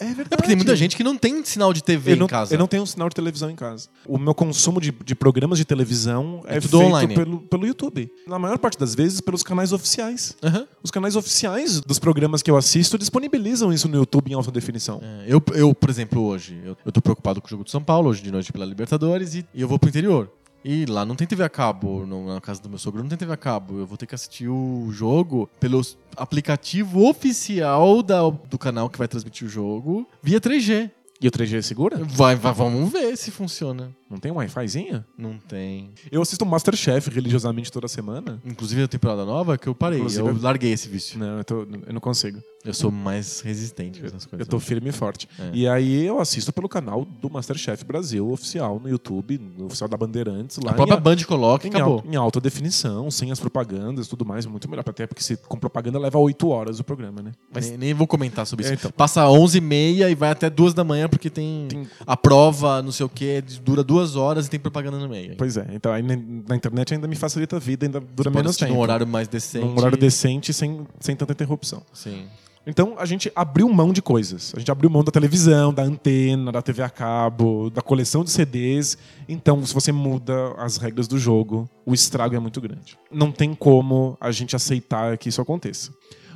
É verdade. É porque tem muita gente que não tem sinal de TV eu não, em casa. Eu não tenho um sinal de televisão em casa. O meu consumo de, de programas de televisão É é, feito online. Pelo, pelo YouTube. Na maior parte das vezes, pelos canais oficiais. Aham. Os canais oficiais dos programas que eu assisto disponibilizam isso no YouTube em alta definição. É, eu, eu, por exemplo, hoje, eu, eu tô preocupado com o jogo do São Paulo, hoje de noite pela Libertadores, e, e eu vou pro interior. E lá não tem TV a cabo, na casa do meu sogro não tem TV a cabo. Eu vou ter que assistir o jogo pelo aplicativo oficial da- do canal que vai transmitir o jogo via 3G. E o 3G é segura? Vai, vai, vamos ver se funciona. Não tem um Wi-Fizinho? Não tem. Eu assisto Masterchef religiosamente toda semana. Inclusive a temporada nova que eu parei. Inclusive- eu larguei esse vício. Não, eu, tô- eu não consigo. Eu sou mais resistente com essas coisas. Eu tô firme e forte. É. E aí eu assisto pelo canal do Masterchef Brasil oficial no YouTube, no oficial da Bandeirantes, lá A própria em, Band coloca em, acabou. al- em alta definição, sem as propagandas tudo mais, muito melhor. Até porque se, com propaganda leva 8 horas o programa, né? Mas Nem, nem vou comentar sobre isso. É, então. Passa 11h30 e vai até 2 da manhã porque tem, Tem- a prova, não sei o que, dura duas horas e tem propaganda no meio. Pois é, então aí na, internet ainda me facilita a vida, ainda dura Pode menos tempo. num horário mais decente. Num horário decente, sem, sem tanta interrupção. Sim. Então a gente abriu mão de coisas. A gente abriu mão da televisão, da antena, da TV a cabo, da coleção de CDs. Então, se você muda as regras do jogo, o estrago é muito grande. Não tem como a gente aceitar que isso aconteça.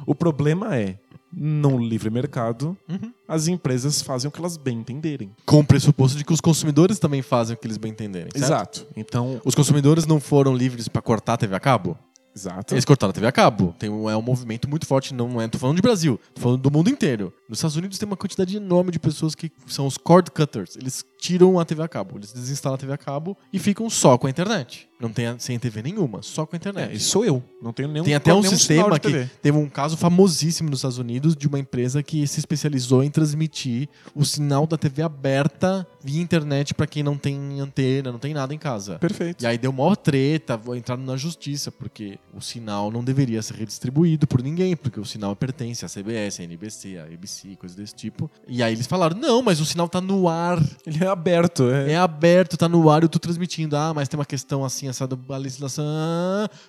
O problema é, no livre mercado, Uhum. as empresas fazem o que elas bem entenderem. Com o pressuposto de que os consumidores também fazem o que eles bem entenderem. certo? Exato. Então, Os consumidores não foram livres pra cortar a TV a cabo? exato. Eles cortaram a TV a cabo. Tem um, é um movimento muito forte, não é. Tô falando de Brasil, tô falando do mundo inteiro. Nos Estados Unidos tem uma quantidade enorme de pessoas que são os cord cutters. Eles tiram a TV a cabo, eles desinstalam a TV a cabo e ficam só com a internet. Não tem a- sem TV nenhuma, só com a internet. É, isso sou eu. Não tenho nenhum Tem até um sistema que teve um caso famosíssimo nos Estados Unidos de uma empresa que se especializou em transmitir o sinal da TV aberta via internet pra quem não tem antena, não tem nada em casa. Perfeito. E aí deu maior treta, entraram na justiça, porque o sinal não deveria ser redistribuído por ninguém, porque o sinal pertence à CBS, à NBC, à ABC, coisas desse tipo. E aí eles falaram: não, mas o sinal tá no ar, Ele é aberto. É, é aberto, tá no ar, eu tô transmitindo. Ah, mas tem uma questão assim, essa a legislação.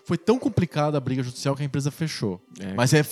Foi tão complicada a briga judicial que a empresa fechou. É. Mas é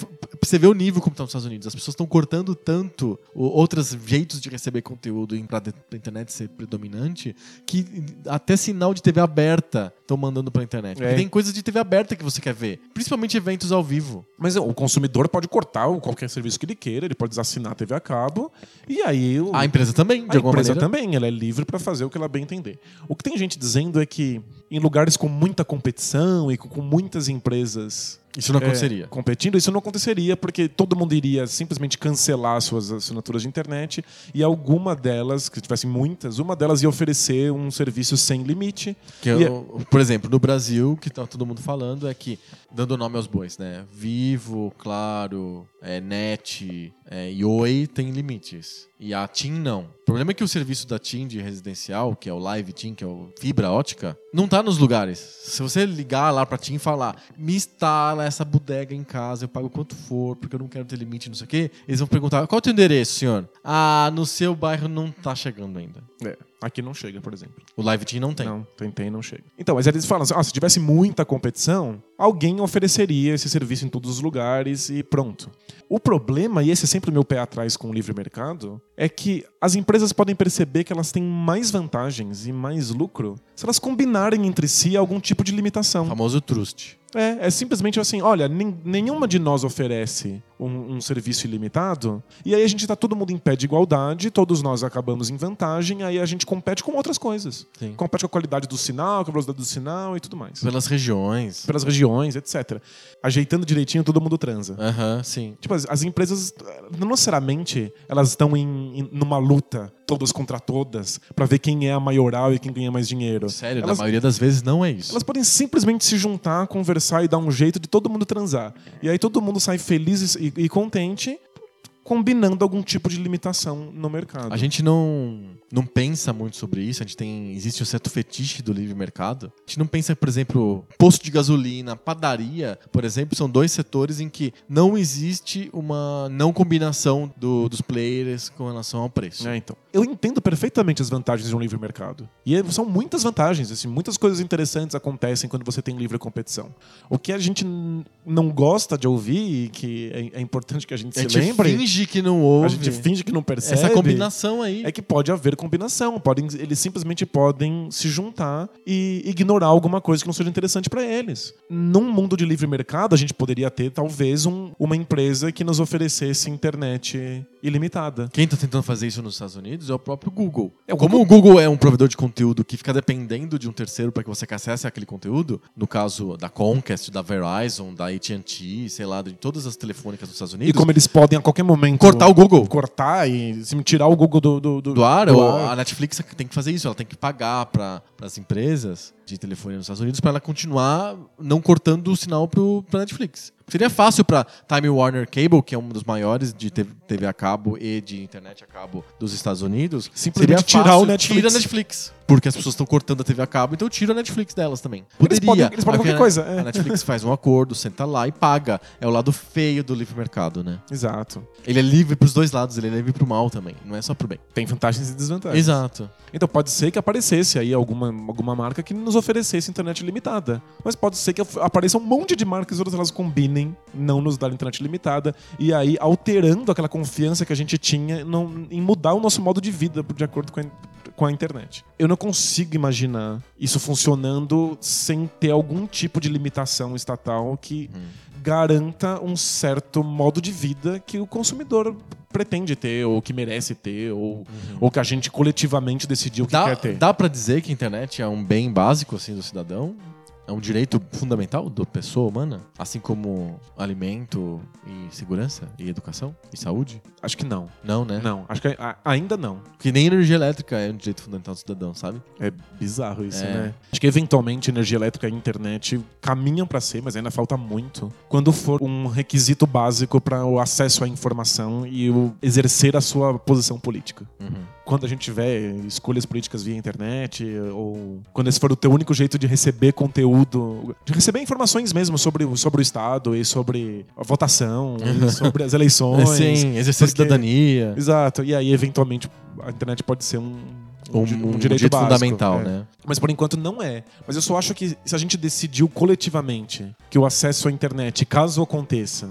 você ver o nível como tá nos Estados Unidos. As pessoas estão cortando tanto outros jeitos de receber conteúdo pra, pra internet ser predominante que até sinal de TV aberta estão mandando pra internet. É. tem coisas de TV aberta que você quer ver. Principalmente eventos ao vivo. Mas o consumidor pode cortar qualquer serviço que ele queira, ele pode desassinar a TV a cabo, e aí o, A empresa também, de a alguma empresa maneira. também, ela é livre para fazer o que ela bem entender. O que tem gente dizendo é que em lugares com muita competição e com muitas empresas Isso não é, aconteceria. competindo, isso não aconteceria porque todo mundo iria simplesmente cancelar suas assinaturas de internet e alguma delas, que tivessem muitas, uma delas ia oferecer um serviço sem limite. Que E- eu- por exemplo, no Brasil, o que tá todo mundo falando é que, dando nome aos bois, né? Vivo, Claro, é, Net é, e Oi tem limites. E a TIM não. O problema é que o serviço da TIM de residencial, que é o Live TIM, que é o fibra ótica, não tá nos lugares. Se você ligar lá pra TIM e falar, me instala essa bodega em casa, eu pago quanto for, porque eu não quero ter limite, não sei o quê, eles vão perguntar, qual é o teu endereço, senhor? Ah, no seu bairro não tá chegando ainda. É, aqui não chega, por exemplo. O Live TIM não tem. Não, tentei e não chega. Então, mas eles falam assim, ah, se tivesse muita competição, alguém ofereceria esse serviço em todos os lugares e pronto. O problema, e esse é sempre o meu pé atrás com o livre mercado, é que as empresas podem perceber que elas têm mais vantagens e mais lucro se elas combinarem entre si algum tipo de O limitação. famoso trust. É, é simplesmente assim, olha, nen- nenhuma de nós oferece um, um serviço ilimitado, e aí a gente tá todo mundo em pé de igualdade, todos nós acabamos em vantagem, aí a gente compete com outras coisas. Sim. Compete com a qualidade do sinal, com a velocidade do sinal e tudo mais. Pelas regiões. Pelas regiões, etc. Ajeitando direitinho, todo mundo transa. Aham, sim. Tipo, as, as empresas, não necessariamente, elas estão em, em- numa luta, todas contra todas, pra ver quem é a maioral e quem ganha mais dinheiro. Sério, elas, na maioria das vezes não é isso. elas podem simplesmente se juntar, conversar e dar um jeito de todo mundo transar. E aí todo mundo sai feliz e, e contente, combinando algum tipo de limitação no mercado. A gente não, não pensa muito sobre isso. A gente tem. Existe um certo fetiche do livre mercado. A gente não pensa, por exemplo, posto de gasolina, padaria, por exemplo, são dois setores em que não existe uma não combinação do- dos players com relação ao preço. É, então. Eu entendo perfeitamente as vantagens de um livre mercado. E é- são muitas vantagens, assim, muitas coisas interessantes acontecem quando você tem livre competição. O que a gente não gosta de ouvir e que é, é importante que a gente A se gente lembre, finge que não ouve. a gente finge que não percebe. essa combinação aí. É que pode haver combinação. Podem, eles simplesmente podem se juntar e ignorar alguma coisa que não seja interessante para eles. Num mundo de livre mercado, a gente poderia ter talvez um- uma empresa que nos oferecesse internet ilimitada. Quem está tentando fazer isso nos Estados Unidos é o próprio Google. É, o Como o Google é um provedor de conteúdo que fica dependendo de um terceiro para que você acesse aquele conteúdo, no caso da Comcast, da Verizon, da AT&T, sei lá, de todas as telefônicas dos Estados E Unidos, como eles podem a qualquer momento cortar o Google cortar e assim, tirar o Google do, do, do- do ar, do ou ar. A Netflix tem que fazer isso, ela tem que pagar para as empresas de telefonia nos Estados Unidos para ela continuar não cortando o sinal para Netflix. Seria fácil para Time Warner Cable, que é um dos maiores de TV a cabo e de internet a cabo dos Estados Unidos, Simplesmente tirar o Netflix. Tira a Netflix. Porque as pessoas estão cortando a TV a cabo, então tira a Netflix delas também. Eles Poderia. podem- eles podem qualquer coisa, é. A Netflix faz um acordo, senta lá e paga. É o lado feio do livre mercado, né? Exato. Ele é livre pros dois lados, ele é livre pro mal também. Não é só pro bem. Tem vantagens e desvantagens. Exato. Então pode ser que aparecesse aí alguma, alguma marca que nos oferecesse internet limitada. Mas pode ser que apareça um monte de marcas e todas elas combinem não nos dar internet limitada e aí alterando aquela confiança que a gente tinha não- em mudar o nosso modo de vida de acordo com a, com a internet. Eu não consigo imaginar isso funcionando sem ter algum tipo de limitação estatal que garanta um certo modo de vida que o consumidor pretende ter, ou que merece ter, ou, ou que a gente coletivamente decidiu que Dá, quer ter. dá pra dizer que a internet é um bem básico assim do cidadão? É um direito fundamental da pessoa humana? Assim como alimento e segurança e educação e saúde? Acho que não. Não, né? Não, acho que a- ainda não. Que nem energia elétrica é um direito fundamental do cidadão, sabe? É bizarro isso, É. né? Acho que eventualmente energia elétrica e internet caminham pra ser, mas ainda falta muito. Quando for um requisito básico para o acesso à informação e o exercer a sua posição política. Uhum. Quando a gente tiver escolhas políticas via internet, ou quando esse for o teu único jeito de receber conteúdo, de receber informações mesmo sobre, sobre o Estado e sobre a votação, e [laughs] sobre as eleições. Sim, exercer porque- cidadania. Exato. E aí, eventualmente, a internet pode ser um, Um, um direito, direito, básico, fundamental, é. né? Mas por enquanto não é. Mas eu só acho que se a gente decidiu coletivamente que o acesso à internet, caso aconteça,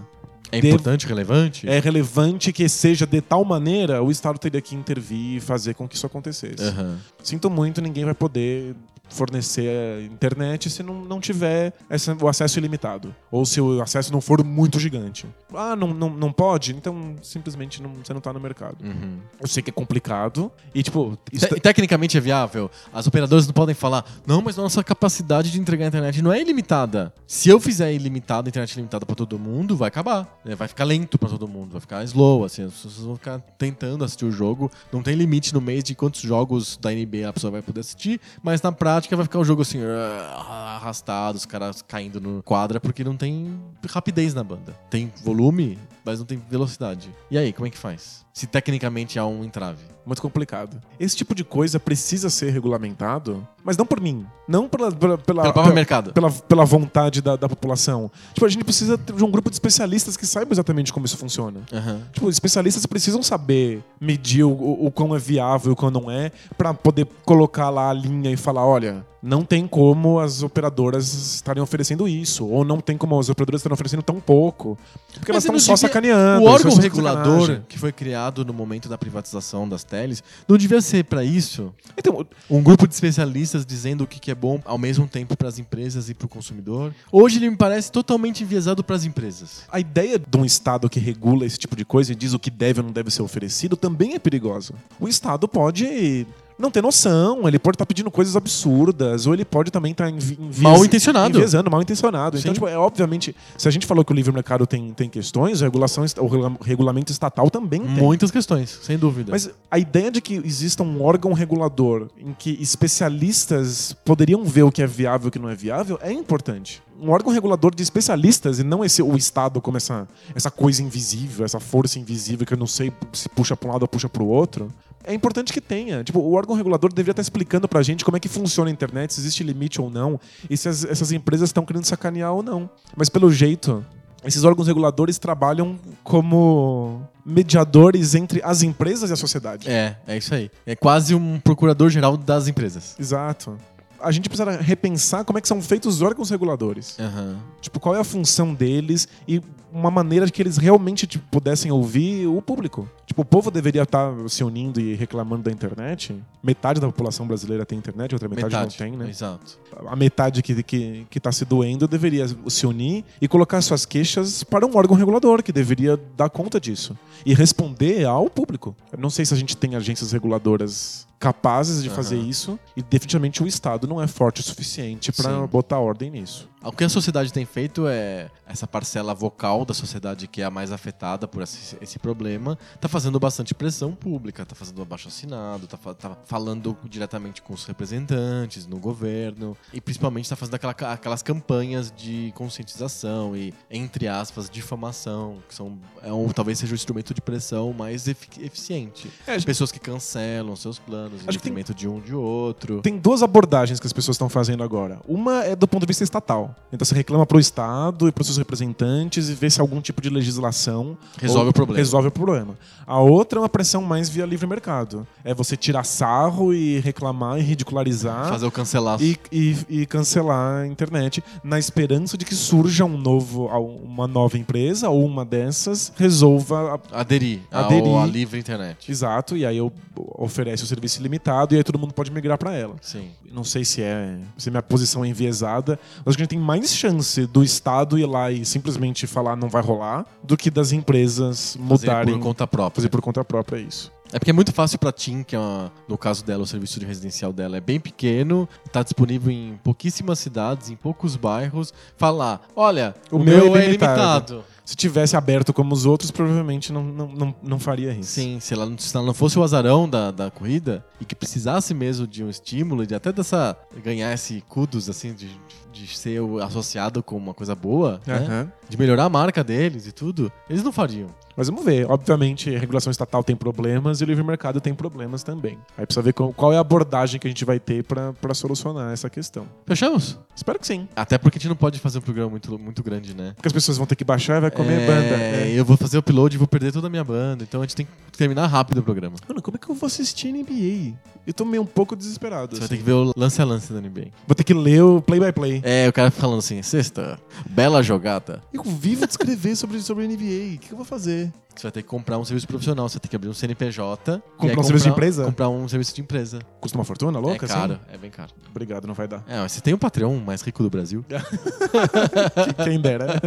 É importante, relevante? é relevante que seja de tal maneira, o Estado teria que intervir e fazer com que isso acontecesse. Aham. Sinto muito, ninguém vai poder fornecer internet se não, não tiver essa- o acesso ilimitado. Ou se o acesso não for muito gigante. Ah, não, não, não pode? Então simplesmente não, você não tá no mercado. Uhum. Eu sei que é complicado. E, tipo, Te- tecnicamente é viável. As operadoras não podem falar, não, mas nossa capacidade de entregar a internet não é ilimitada. Se eu fizer ilimitada, internet ilimitada pra todo mundo, vai acabar. né? Vai ficar lento pra todo mundo, vai ficar slow, assim, as pessoas vão ficar tentando assistir o jogo. Não tem limite no mês de quantos jogos da NBA a pessoa vai poder assistir, mas na prática vai ficar o jogo assim, ah, arrastado, os caras caindo no quadra, porque não tem rapidez na banda. Tem volume, mas não tem velocidade. E aí, como é que faz? Se tecnicamente há um entrave. muito complicado. Esse tipo de coisa precisa ser regulamentado, mas não por mim. Não pela, pela, pela, próprio pela- mercado. pela, pela vontade da, da população. Tipo, a gente precisa de um grupo de especialistas que saibam exatamente como isso funciona. Aham. Tipo, especialistas precisam saber medir o, o, o quão é viável e o quão não é, pra poder colocar lá a linha e falar, olha, não tem como as operadoras estarem oferecendo isso, ou não tem como as operadoras estarem oferecendo tão pouco, porque elas Mas estão ele não só devia- sacaneando. O órgão regulador sacanagem. que foi criado no momento da privatização das teles não devia ser pra isso Então, um grupo de especialistas dizendo o que que é bom ao mesmo tempo para as empresas e para o consumidor. Hoje ele me parece totalmente enviesado para as empresas. A ideia de um Estado que regula esse tipo de coisa e diz o que deve ou não deve ser oferecido também é perigosa. O Estado pode não ter noção, ele pode estar pedindo coisas absurdas, ou ele pode também estar envi envies- Mal intencionado. enviesando, mal intencionado. Então, Sim. tipo, é obviamente, se a gente falou que o livre mercado tem, tem questões, a regulação, o regula- regulamento estatal também tem. Muitas questões, sem dúvida. Mas a ideia de que exista um órgão regulador em que especialistas poderiam ver o que é viável e o que não é viável é importante. Um órgão regulador de especialistas e não esse o Estado como essa, essa coisa invisível, essa força invisível que eu não sei se puxa para um lado ou puxa para o outro. É importante que tenha. Tipo, o órgão regulador deveria estar explicando pra gente como é que funciona a internet, se existe limite ou não, e se as- essas empresas estão querendo sacanear ou não. Mas pelo jeito, esses órgãos reguladores trabalham como mediadores entre as empresas e a sociedade. É, é isso aí. É quase um procurador-geral das empresas. Exato. A gente precisa repensar como é que são feitos os órgãos reguladores. Aham. Tipo, qual é a função deles e uma maneira de que eles realmente tipo, pudessem ouvir o público. Tipo, o povo deveria estar se unindo e reclamando da internet. Metade da população brasileira tem internet, outra metade, Metade. não tem, né? Exato. A metade que, que, que tá se doendo deveria se unir e colocar suas queixas para um órgão regulador que deveria dar conta disso e responder ao público. Eu não sei se a gente tem agências reguladoras capazes de fazer Aham. isso e definitivamente o Estado não é forte o suficiente para botar ordem nisso. O que a sociedade tem feito é essa parcela vocal da sociedade que é a mais afetada por esse, esse problema, tá fazendo bastante pressão pública, tá fazendo abaixo assinado, tá, tá falando diretamente com os representantes no governo e principalmente tá fazendo aquela, aquelas campanhas de conscientização e entre aspas difamação, que são é um, talvez seja o instrumento de pressão mais efi- eficiente. É, Pessoas que cancelam seus planos, em que tem- detrimento de um de outro. Tem duas abordagens que as pessoas estão fazendo agora. Uma é do ponto de vista estatal. Então você reclama pro Estado e pros seus representantes e vê se algum tipo de legislação Resolve o problema. Resolve o problema. A outra é uma pressão mais via livre mercado. É você tirar sarro e reclamar e ridicularizar Fazer o cancelar e, e- e cancelar a internet na esperança de que surja um novo, uma nova empresa ou uma dessas resolva a- aderir, Aderir. À livre internet. Exato, e aí eu oferece o serviço ilimitado e aí todo mundo pode migrar para ela. Sim. Não sei se é se minha posição é enviesada, mas acho que a gente tem mais chance do Estado ir lá e simplesmente falar não vai rolar do que das empresas mudarem, Fazer por conta própria. fazer por conta própria isso. É porque é muito fácil pra TIM, que é uma- no caso dela, o serviço de residencial dela é bem pequeno, tá disponível em pouquíssimas cidades, em poucos bairros, falar: olha, o, meu, é ilimitado. Se tivesse aberto como os outros, provavelmente não, não, não, não faria isso. Sim, se ela, não- se ela não fosse o azarão da, da corrida e que precisasse mesmo de um estímulo, de até dessa. ganhar esse kudos, assim, de, de ser associado com uma coisa boa, né? Aham. de melhorar a marca deles e tudo, eles não fariam. Mas vamos ver. Obviamente, a regulação estatal tem problemas e o livre mercado tem problemas também. Aí precisa ver qual, é a abordagem que a gente vai ter pra pra solucionar essa questão. Fechamos? Espero que sim. Até porque a gente não pode fazer um programa muito, muito grande, né? Porque as pessoas vão ter que baixar e vai comer É, banda. É. Eu vou fazer o upload e vou perder toda a minha banda. Então a gente tem que terminar rápido o programa. Mano, como é que eu vou assistir NBA? Eu tô meio um pouco desesperado. Você vai assim. ter que ver o lance a lance da NBA. Vou ter que ler o play-by-play. É, o cara falando assim, sexta, bela jogada. Eu vivo de escrever [laughs] sobre, sobre NBA. O que eu vou fazer? Você vai ter que comprar um serviço profissional, você vai ter que abrir um CNPJ. Comprar aí um serviço de empresa? Comprar um serviço de empresa. Custa uma fortuna, louca? é caro, assim? é bem caro. Obrigado, não vai dar. É, mas você tem o Patreon mais rico do Brasil. [laughs] Quem dera.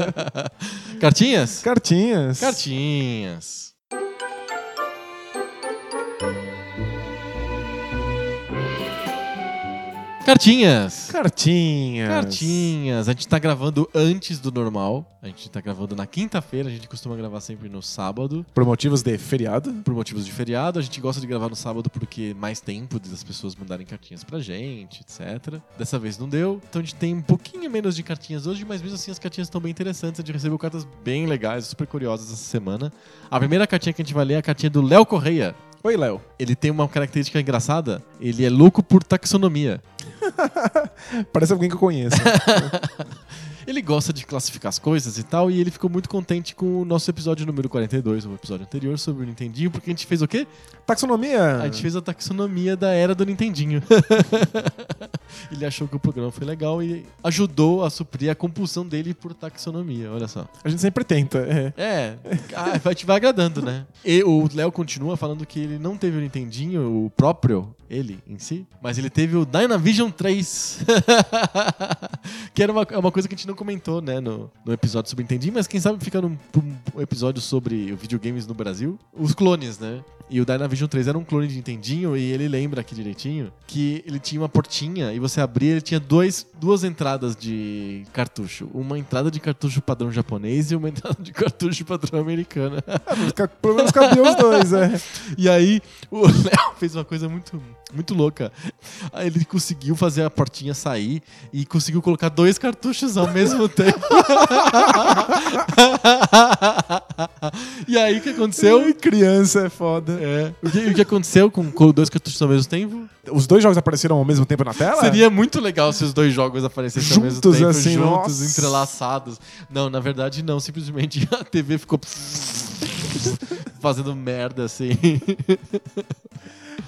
Cartinhas? Cartinhas. Cartinhas. Cartinhas. Cartinhas. Cartinhas. A gente tá gravando antes do normal. A gente tá gravando na quinta-feira. A gente costuma gravar sempre no sábado. Por motivos de feriado. Por motivos de feriado. A gente gosta de gravar no sábado porque mais tempo das pessoas mandarem cartinhas pra gente, etc. Dessa vez não deu. Então a gente tem um pouquinho menos de cartinhas hoje, mas mesmo assim as cartinhas estão bem interessantes. A gente recebeu cartas bem legais, super curiosas essa semana. A primeira cartinha que a gente vai ler é a cartinha do Léo Correia. Oi, Léo. Ele tem uma característica engraçada. Ele é louco por taxonomia. [laughs] Parece alguém que eu conheço. [laughs] Ele gosta de classificar as coisas e tal, e ele ficou muito contente com o nosso episódio número 42, o episódio anterior sobre o Nintendinho, porque a gente fez o quê? Taxonomia. A gente fez a taxonomia da era do Nintendinho. [laughs] ele achou que o programa foi legal e ajudou a suprir a compulsão dele por taxonomia, olha só. A gente sempre tenta. É. É, ah, vai te vai agradando, né? E o Léo continua falando que ele não teve o Nintendinho, o próprio, ele em si, mas ele teve o Dynavision 3. [laughs] que era uma, é uma coisa que a gente não comentou, né, no, no episódio sobre Nintendinho, mas quem sabe fica num, um episódio sobre videogames no Brasil. Os clones, né? E o Dynavision 3 era um clone de Nintendinho e ele lembra aqui direitinho que ele tinha uma portinha e você abria ele tinha dois, duas entradas de cartucho. Uma entrada de cartucho padrão japonês e uma [laughs] entrada de cartucho padrão americano. Pelo menos cabia os dois, é. [laughs] E aí o Léo fez uma coisa muito, muito louca. Aí ele conseguiu fazer a portinha sair e conseguiu colocar dois cartuchos ao mesmo [laughs] tempo. e aí o que aconteceu? Ai, criança é foda. É. O que, o que aconteceu com, com dois cartuchos ao mesmo tempo? Os dois jogos apareceram ao mesmo tempo na tela? Seria muito legal se os dois jogos aparecessem ao mesmo Juntos, tempo, assim, juntos, nossa. entrelaçados. Não, na verdade não. Simplesmente [laughs] a TV ficou [laughs] fazendo merda assim.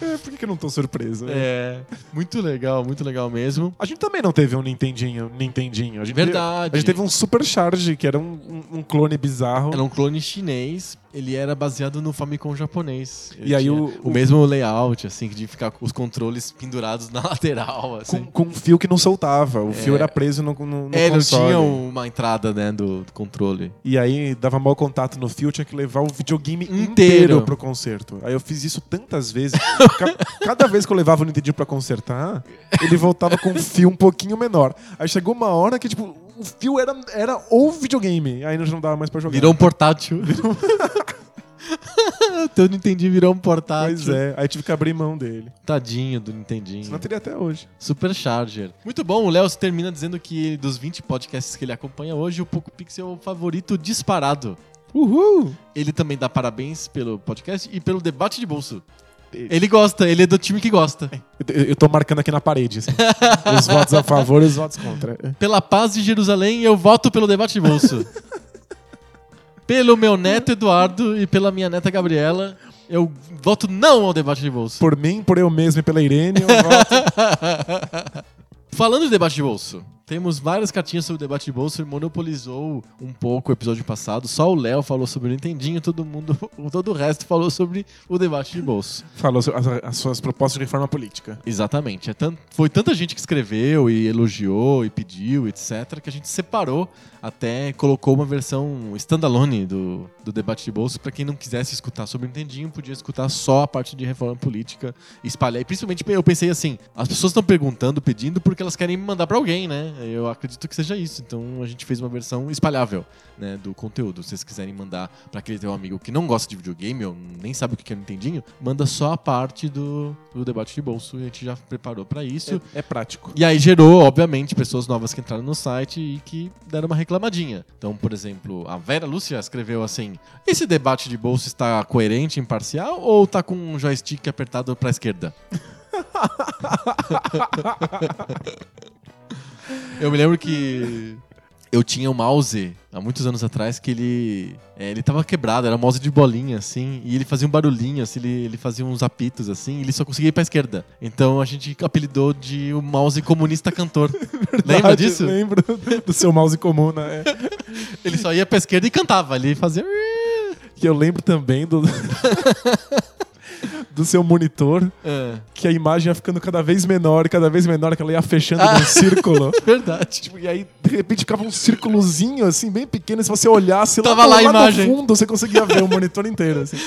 É, por que, que eu não tô surpreso? É, muito legal, muito legal mesmo. A gente também não teve um Nintendinho. Nintendinho. A gente Verdade. Teve, a gente teve um Super Charge, que era um, um- um clone bizarro. Era um clone chinês, ele era baseado no Famicom japonês. Ele E aí o- o o- mesmo layout, assim, de ficar com os controles pendurados [laughs] na lateral, assim. Com, com um fio que não soltava. O fio É. era preso no, no, no é, ele não console. tinha uma entrada, né, do, do controle. E aí dava mau contato no fio, tinha que levar o videogame Inteiro. inteiro, pro concerto. Aí eu fiz isso tantas vezes. [laughs] Ca- Cada vez que eu levava o Nintendinho pra consertar, ele voltava com um fio um pouquinho menor. Aí chegou uma hora que, tipo, o fio era, era o videogame. Aí não dava mais pra jogar. Virou um portátil. [laughs] Teu Nintendinho virou um portátil. Pois é, aí tive que abrir mão dele. Tadinho do Nintendinho. Senão teria até hoje. Super Charger. Muito bom, o Léo termina dizendo que dos 20 podcasts que ele acompanha hoje, o Poco Pixel é o favorito disparado. Uhul! Ele também dá parabéns pelo podcast e pelo debate de bolso. Ele gosta, ele é do time que gosta. Eu, eu tô marcando aqui na parede, assim. os votos a favor e os votos contra. Pela paz de Jerusalém, eu voto pelo debate de bolso. [laughs] pelo meu neto Eduardo e pela minha neta Gabriela, eu voto não ao debate de bolso. Por mim, por eu mesmo e pela Irene, eu voto. [laughs] Falando de debate de bolso, temos várias cartinhas sobre o debate de bolso e monopolizou um pouco o episódio passado. Só o Léo falou sobre o Nintendinho, todo mundo, [laughs] todo o resto falou sobre o debate de bolso. Falou so- as, as suas propostas de reforma política. Exatamente. É tan- foi tanta gente que escreveu e elogiou e pediu, etc., que a gente separou até colocou uma versão standalone do, do debate de bolso para quem não quisesse escutar sobre o Nintendinho, podia escutar só a parte de reforma política e espalhar. E principalmente eu pensei assim, as pessoas estão perguntando, pedindo porque elas querem me mandar para alguém, né? Eu acredito que seja isso. Então a gente fez uma versão espalhável, né, do conteúdo. Se vocês quiserem mandar para aquele teu amigo que não gosta de videogame ou nem sabe o que é Nintendinho, manda só a parte do, do debate de bolso e a gente já preparou para isso. É, é prático. E aí gerou, obviamente, pessoas novas que entraram no site e que deram uma reclamadinha. Então, por exemplo, a Vera Lúcia escreveu assim: esse debate de bolso está coerente, imparcial ou tá com um joystick apertado pra esquerda? [laughs] Eu me lembro que eu tinha um mouse há muitos anos atrás que ele é, ele tava quebrado, era um mouse de bolinha assim, e ele fazia um barulhinho, assim, ele, ele fazia uns apitos assim, e ele só conseguia ir pra esquerda. Então a gente apelidou de o mouse comunista cantor. [laughs] Lembra disso? Lembro do seu mouse comum, né? [laughs] Ele só ia pra esquerda e cantava, ele fazia Que eu lembro também do. [laughs] do seu monitor, É, que a imagem ia ficando cada vez menor, cada vez menor, que ela ia fechando num círculo. [laughs] verdade. Tipo, e aí, de repente, ficava um círculozinho, assim, bem pequeno. E se você olhasse Tava lá, lá a no imagem. fundo, você conseguia ver o monitor inteiro. Assim.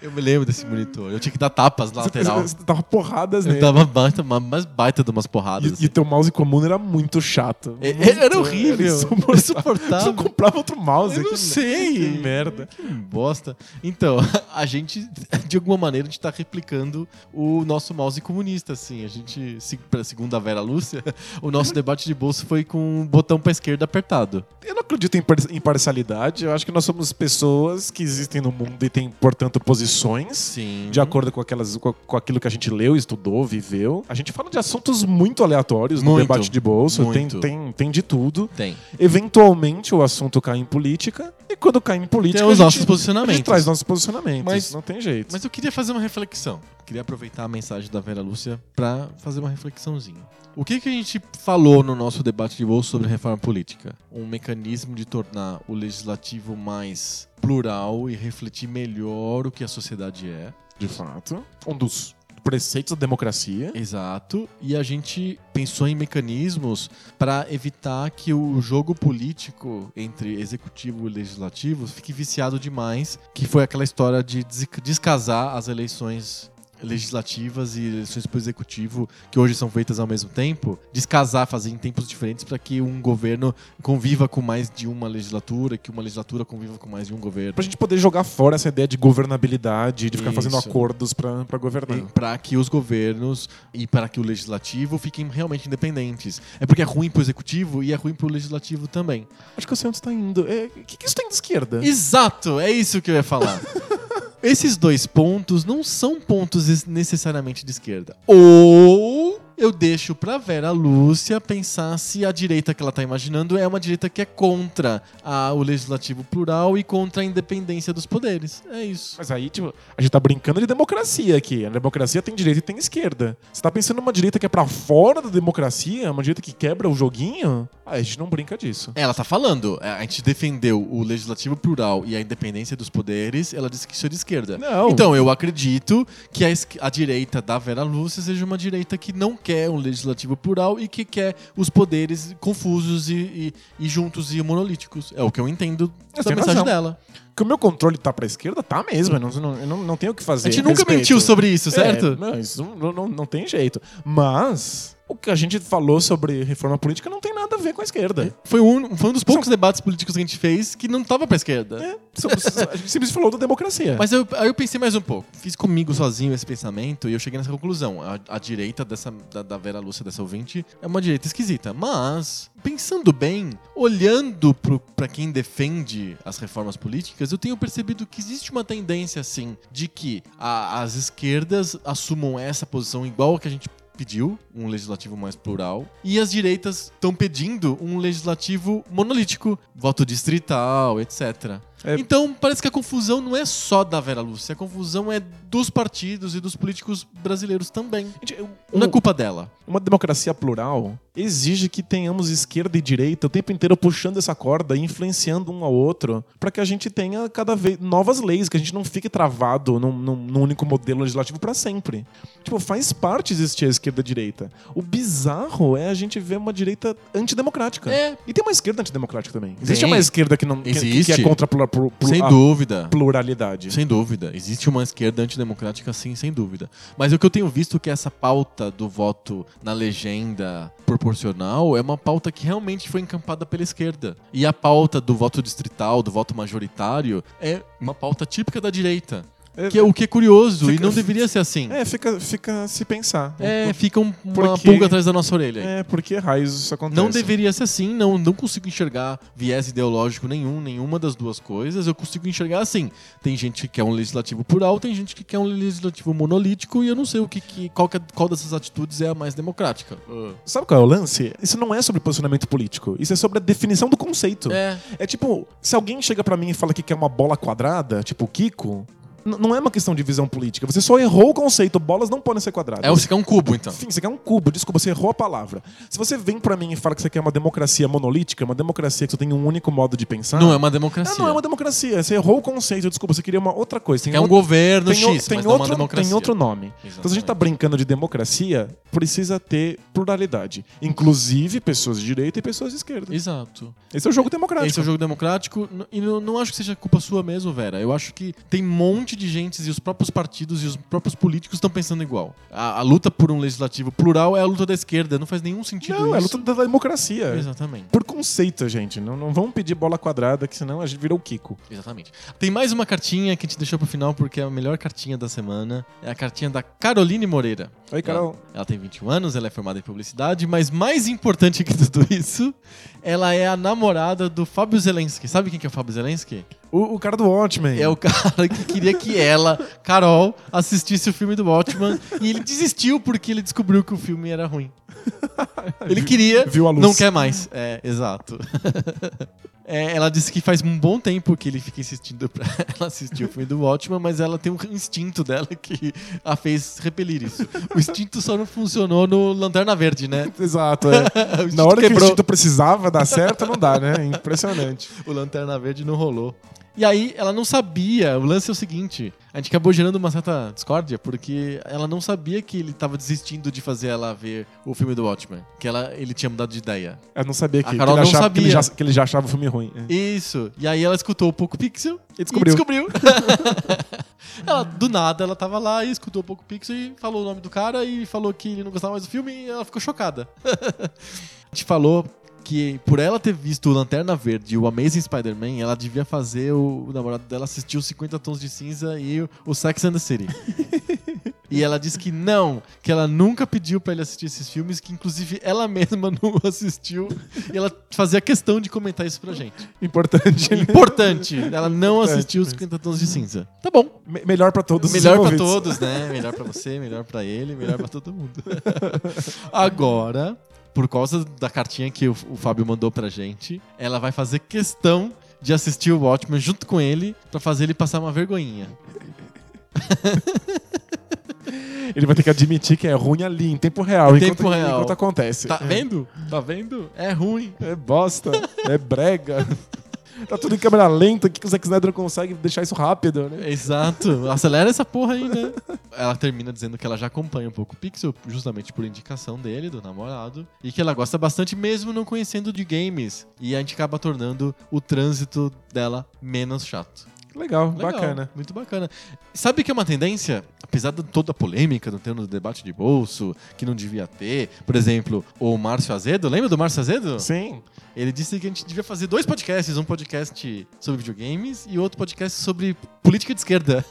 Eu me lembro desse monitor. Eu tinha que dar tapas na lateral. Você, dava porradas Eu nele. dava baita, mais baita de umas porradas. E, assim. e teu mouse comum era muito chato. É- Muito, era horrível, insuportável. insuportável. Você comprava outro mouse. Eu não sei. Que merda. Que bosta. Então, [laughs] a gente, de alguma maneira, a gente tá replicando o nosso mouse comunista, assim. A gente, se- segundo a Vera Lúcia, [laughs] o nosso debate de bolso foi com o botão pra esquerda apertado. Eu não acredito em par- em parcialidade. Eu acho que nós somos pessoas que existem no mundo e têm, portanto, posições. Sim. De acordo com, aquelas, com, aquilo que a gente leu, estudou, viveu. A gente fala de assuntos muito aleatórios no Muito. debate de bolso. Tem, tem, tem de tudo. Tem. Eventualmente o assunto cai em política. E quando cai em política. Tem os a nossos gente, posicionamentos. A gente traz nossos posicionamentos. Mas- não tem jeito. Mas eu queria fazer uma reflexão. Queria aproveitar a mensagem da Vera Lúcia pra fazer uma reflexãozinha. O que, que a gente falou no nosso debate de bolso sobre reforma política? Um mecanismo de tornar o legislativo mais plural e refletir melhor o que a sociedade é. de fato, um dos preceitos da democracia. Exato. E a gente pensou em mecanismos para evitar que o jogo político entre executivo e legislativo fique viciado demais, que foi aquela história de des- descasar as eleições legislativas e eleições pro executivo, que hoje são feitas ao mesmo tempo, descasar, fazer em tempos diferentes para que um governo conviva com mais de uma legislatura, que uma legislatura conviva com mais de um governo. Pra gente poder jogar fora essa ideia de governabilidade, de ficar fazendo Isso. acordos pra, pra governar. para que os governos e para que o legislativo fiquem realmente independentes. É porque é ruim pro executivo e é ruim pro legislativo também. Acho que eu sei onde você tá indo. É, O que, que isso tem de esquerda? Exato, é isso que eu ia falar. [laughs] Esses dois pontos não são pontos es- necessariamente de esquerda. Ou eu deixo pra Vera Lúcia pensar se a direita que ela tá imaginando é uma direita que é contra a- o legislativo plural e contra a independência dos poderes. É isso. Mas aí, tipo, a gente tá brincando de democracia aqui. A democracia tem direita e tem esquerda. Você tá pensando numa direita que é pra fora da democracia? Uma direita que quebra o joguinho? Aí a gente não brinca disso. Ela tá falando, é, a gente defendeu o legislativo plural e a independência dos poderes, ela disse que isso é de esquerda. Não. Então, eu acredito que a, a direita da Vera Lúcia seja uma direita que não quer um legislativo plural e que quer os poderes confusos e, e- e juntos e monolíticos. É o que eu entendo Você da mensagem razão. dela. Que o meu controle tá pra esquerda, tá mesmo. Eu não, não, eu não, não tenho o que fazer. A gente nunca Respeito. mentiu sobre isso, certo? É, não, isso não, não, não tem jeito. Mas o que a gente falou sobre reforma política não tem nada a ver com a esquerda. Foi um, foi um dos poucos debates políticos que a gente fez que não tava pra esquerda. É, a gente simplesmente falou da democracia. Mas eu, aí eu pensei mais um pouco. Fiz comigo sozinho esse pensamento e eu cheguei nessa conclusão. A, a direita dessa, da, da Vera Lúcia, dessa ouvinte, é uma direita esquisita. Mas, pensando bem, olhando pro, pra quem defende as reformas políticas, eu tenho percebido que existe uma tendência, assim, de que a- as esquerdas assumam essa posição igual a que a gente pediu, um legislativo mais plural, e as direitas estão pedindo um legislativo monolítico, voto distrital, etc. É. Então, parece que a confusão não é só da Vera Lúcia, a confusão é dos partidos e dos políticos brasileiros também. Gente, Não é culpa dela. Uma democracia plural exige que tenhamos esquerda e direita o tempo inteiro puxando essa corda e influenciando um ao outro para que a gente tenha cada vez novas leis, que a gente não fique travado num, num- num único modelo legislativo para sempre. Tipo, faz parte existir a esquerda e a direita. O bizarro é a gente ver uma direita antidemocrática. É. E tem uma esquerda antidemocrática também. Existe Tem. uma esquerda que não que- que, é contra a, plu- plu- Sem dúvida. pluralidade. Sem dúvida. Existe uma esquerda antidemocrática, sim, sem dúvida. Mas o que eu tenho visto é que essa pauta do voto na legenda proporcional é uma pauta que realmente foi encampada pela esquerda. E a pauta do voto distrital, do voto majoritário, é uma pauta típica da direita. É, Que é o que é curioso Fica- e não deveria ser assim. é, fica, fica a se pensar. É, fica um- uma Porque- pulga atrás da nossa orelha. É, porque raios isso acontece. Não deveria ser assim, não, não consigo enxergar viés ideológico nenhum, nenhuma das duas coisas. Eu consigo enxergar assim. Tem gente que quer um legislativo plural, tem gente que quer um legislativo monolítico e eu não sei o que, que- qual, que é- qual dessas atitudes é a mais democrática. Sabe qual é o lance? Isso não é sobre posicionamento político. Isso é sobre a definição do conceito. É, É tipo, se alguém chega pra mim e fala que quer uma bola quadrada, tipo o Kiko, não é uma questão de visão política. Você só errou o conceito. Bolas não podem ser quadradas. é você quer um cubo, então. Enfim, você quer um cubo, desculpa, você errou a palavra. Se você vem pra mim e fala que você quer uma democracia monolítica, uma democracia que só tem um único modo de pensar. Não é uma democracia. não é uma democracia. Você errou o conceito, desculpa, você queria uma outra coisa. Tem Quer um outro- governo tem, o- X, tem mas não uma outro, democracia. tem outro nome. Então, se a gente Exatamente. tá brincando de democracia, precisa ter pluralidade. Inclusive pessoas de direita e pessoas de esquerda. Exato. Esse é o jogo democrático. Esse é o jogo democrático e não, não acho que seja culpa sua mesmo, Vera. Eu acho que tem um monte de gente e os próprios partidos e os próprios políticos estão pensando igual. A, a luta por um legislativo plural é a luta da esquerda. Não faz nenhum sentido Não, é a isso. luta da democracia. Exatamente. Por conceito, gente. Não, não vamos pedir bola quadrada, que senão a gente virou o Kiko. Exatamente. Tem mais uma cartinha que a gente deixou pro final porque é a melhor cartinha da semana. É a cartinha da Caroline Moreira. Oi, Carol. Ela, ela tem 21 anos, ela é formada em publicidade, mas mais importante que tudo isso, ela é a namorada do Fábio Zelensky. Sabe quem que é o Fábio Zelensky? O, o cara do Watchmen. É o cara que queria que ela, Carol, assistisse o filme do Watchman e ele desistiu porque ele descobriu que o filme era ruim. [laughs] Ele queria, Viu a luz. não quer mais. É, exato. [laughs] É, ela disse que faz um bom tempo que ele fica insistindo pra [laughs] ela assistir o filme do Watchman, mas ela tem um instinto dela que a fez repelir isso. O instinto só não funcionou no Lanterna Verde, né? [laughs] Exato, é. [laughs] Na hora que o quebrou. instinto precisava dar certo, não dá, né? Impressionante. o Lanterna Verde não rolou. E aí, ela não sabia. O lance é o seguinte: a gente acabou gerando uma certa discórdia, porque ela não sabia que ele tava desistindo de fazer ela ver o filme do Watchmen. Que ela, ele tinha mudado de ideia. Eu não sabia que, A que Carol ele, não achava, que, ele sabia. já, que ele já achava o filme ruim. É. Isso. E aí ela escutou o Poco Pixel E descobriu. E descobriu. [laughs] ela, do nada, ela tava lá e escutou o Poco Pixel e falou o nome do cara e falou que ele não gostava mais do filme e ela ficou chocada. [laughs] a gente falou que por ela ter visto o Lanterna Verde e o Amazing Spider-Man, ela devia fazer o, o namorado dela assistir os 50 Tons de Cinza e o, o Sex and the City. [laughs] E ela disse que não, que ela nunca pediu pra ele assistir esses filmes, que inclusive ela mesma [laughs] não assistiu. E ela fazia questão de comentar isso pra gente. Importante. Importante. Ela não Importante assistiu os mesmo. 50 tons de cinza. Tá bom. Me- melhor pra todos os Melhor pra envolvidos. todos, né? Melhor pra você, melhor pra ele, melhor pra todo mundo. [laughs] Agora, por causa da cartinha que o, o Fábio mandou pra gente, ela vai fazer questão de assistir o Watchmen junto com ele pra fazer ele passar uma vergonhinha. [laughs] Ele vai ter que admitir que é ruim ali, em tempo real. Em enquanto, tempo real. Enquanto acontece. Tá vendo? Tá vendo? É ruim. É bosta. é brega. [laughs] Tá tudo em câmera lenta, o que que o Zack Snyder consegue deixar isso rápido, né? Exato. Acelera essa porra aí, né? Ela termina dizendo que ela já acompanha um pouco o Pixel, justamente por indicação dele, do namorado, e que ela gosta bastante mesmo não conhecendo de games. E a gente acaba tornando o trânsito dela menos chato. Legal, Legal, bacana. Muito bacana. Sabe que é uma tendência, apesar de toda a polêmica do termo do debate de bolso, que não devia ter, por exemplo, o Márcio Azedo, lembra do Márcio Azedo? Sim. Ele disse que a gente devia fazer dois podcasts, um podcast sobre videogames e outro podcast sobre política de esquerda.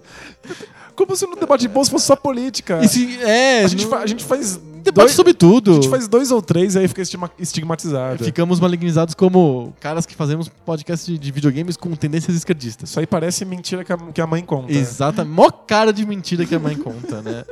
[laughs] Como se no debate de bolsa fosse só política. Se- é, a, gente não- fa- a gente faz. Debate dois- sobre tudo. A gente faz dois ou três e aí fica estigmatizado. Ficamos malignizados como caras que fazemos podcast de, de videogames com tendências esquerdistas. Isso aí parece mentira que a, que a mãe conta. Exatamente. Mó cara de mentira que a mãe conta, né?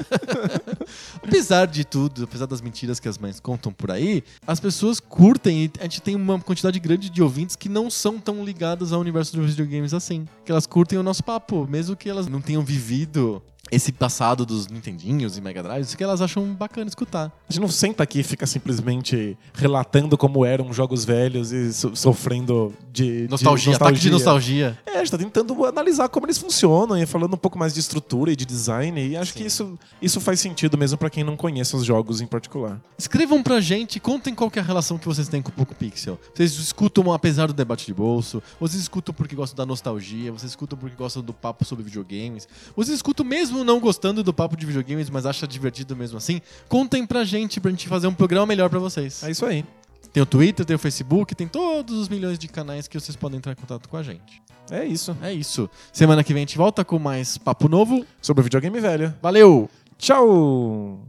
[laughs] apesar de tudo, apesar das mentiras que as mães contam por aí, as pessoas curtem e a gente tem uma quantidade grande de ouvintes que não são tão ligadas ao universo dos videogames assim. Que elas curtem o nosso papo, mesmo que elas não tenham vivido esse passado dos Nintendinhos e Mega Drives, que elas acham bacana escutar. A gente não senta aqui e fica simplesmente relatando como eram jogos velhos e so- sofrendo de de Nostalgia, ataque de nostalgia. É, a gente tá tentando analisar como eles funcionam e falando um pouco mais de estrutura e de design. E acho Sim. que isso, isso faz sentido mesmo pra quem não conhece os jogos em particular. Escrevam pra gente, contem qual é a relação que vocês têm com o Poco Pixel. Vocês escutam apesar do debate de bolso, vocês escutam porque gostam da nostalgia, vocês escutam porque gostam do papo sobre videogames, vocês escutam mesmo não gostando do papo de videogames, mas acham divertido mesmo assim. Contem pra gente, pra gente fazer um programa melhor pra vocês. É isso aí. Tem o Twitter, tem o Facebook, tem todos os milhões de canais que vocês podem entrar em contato com a gente. É isso. É isso. Semana que vem a gente volta com mais papo novo. Sobre o videogame velho. Valeu! Tchau!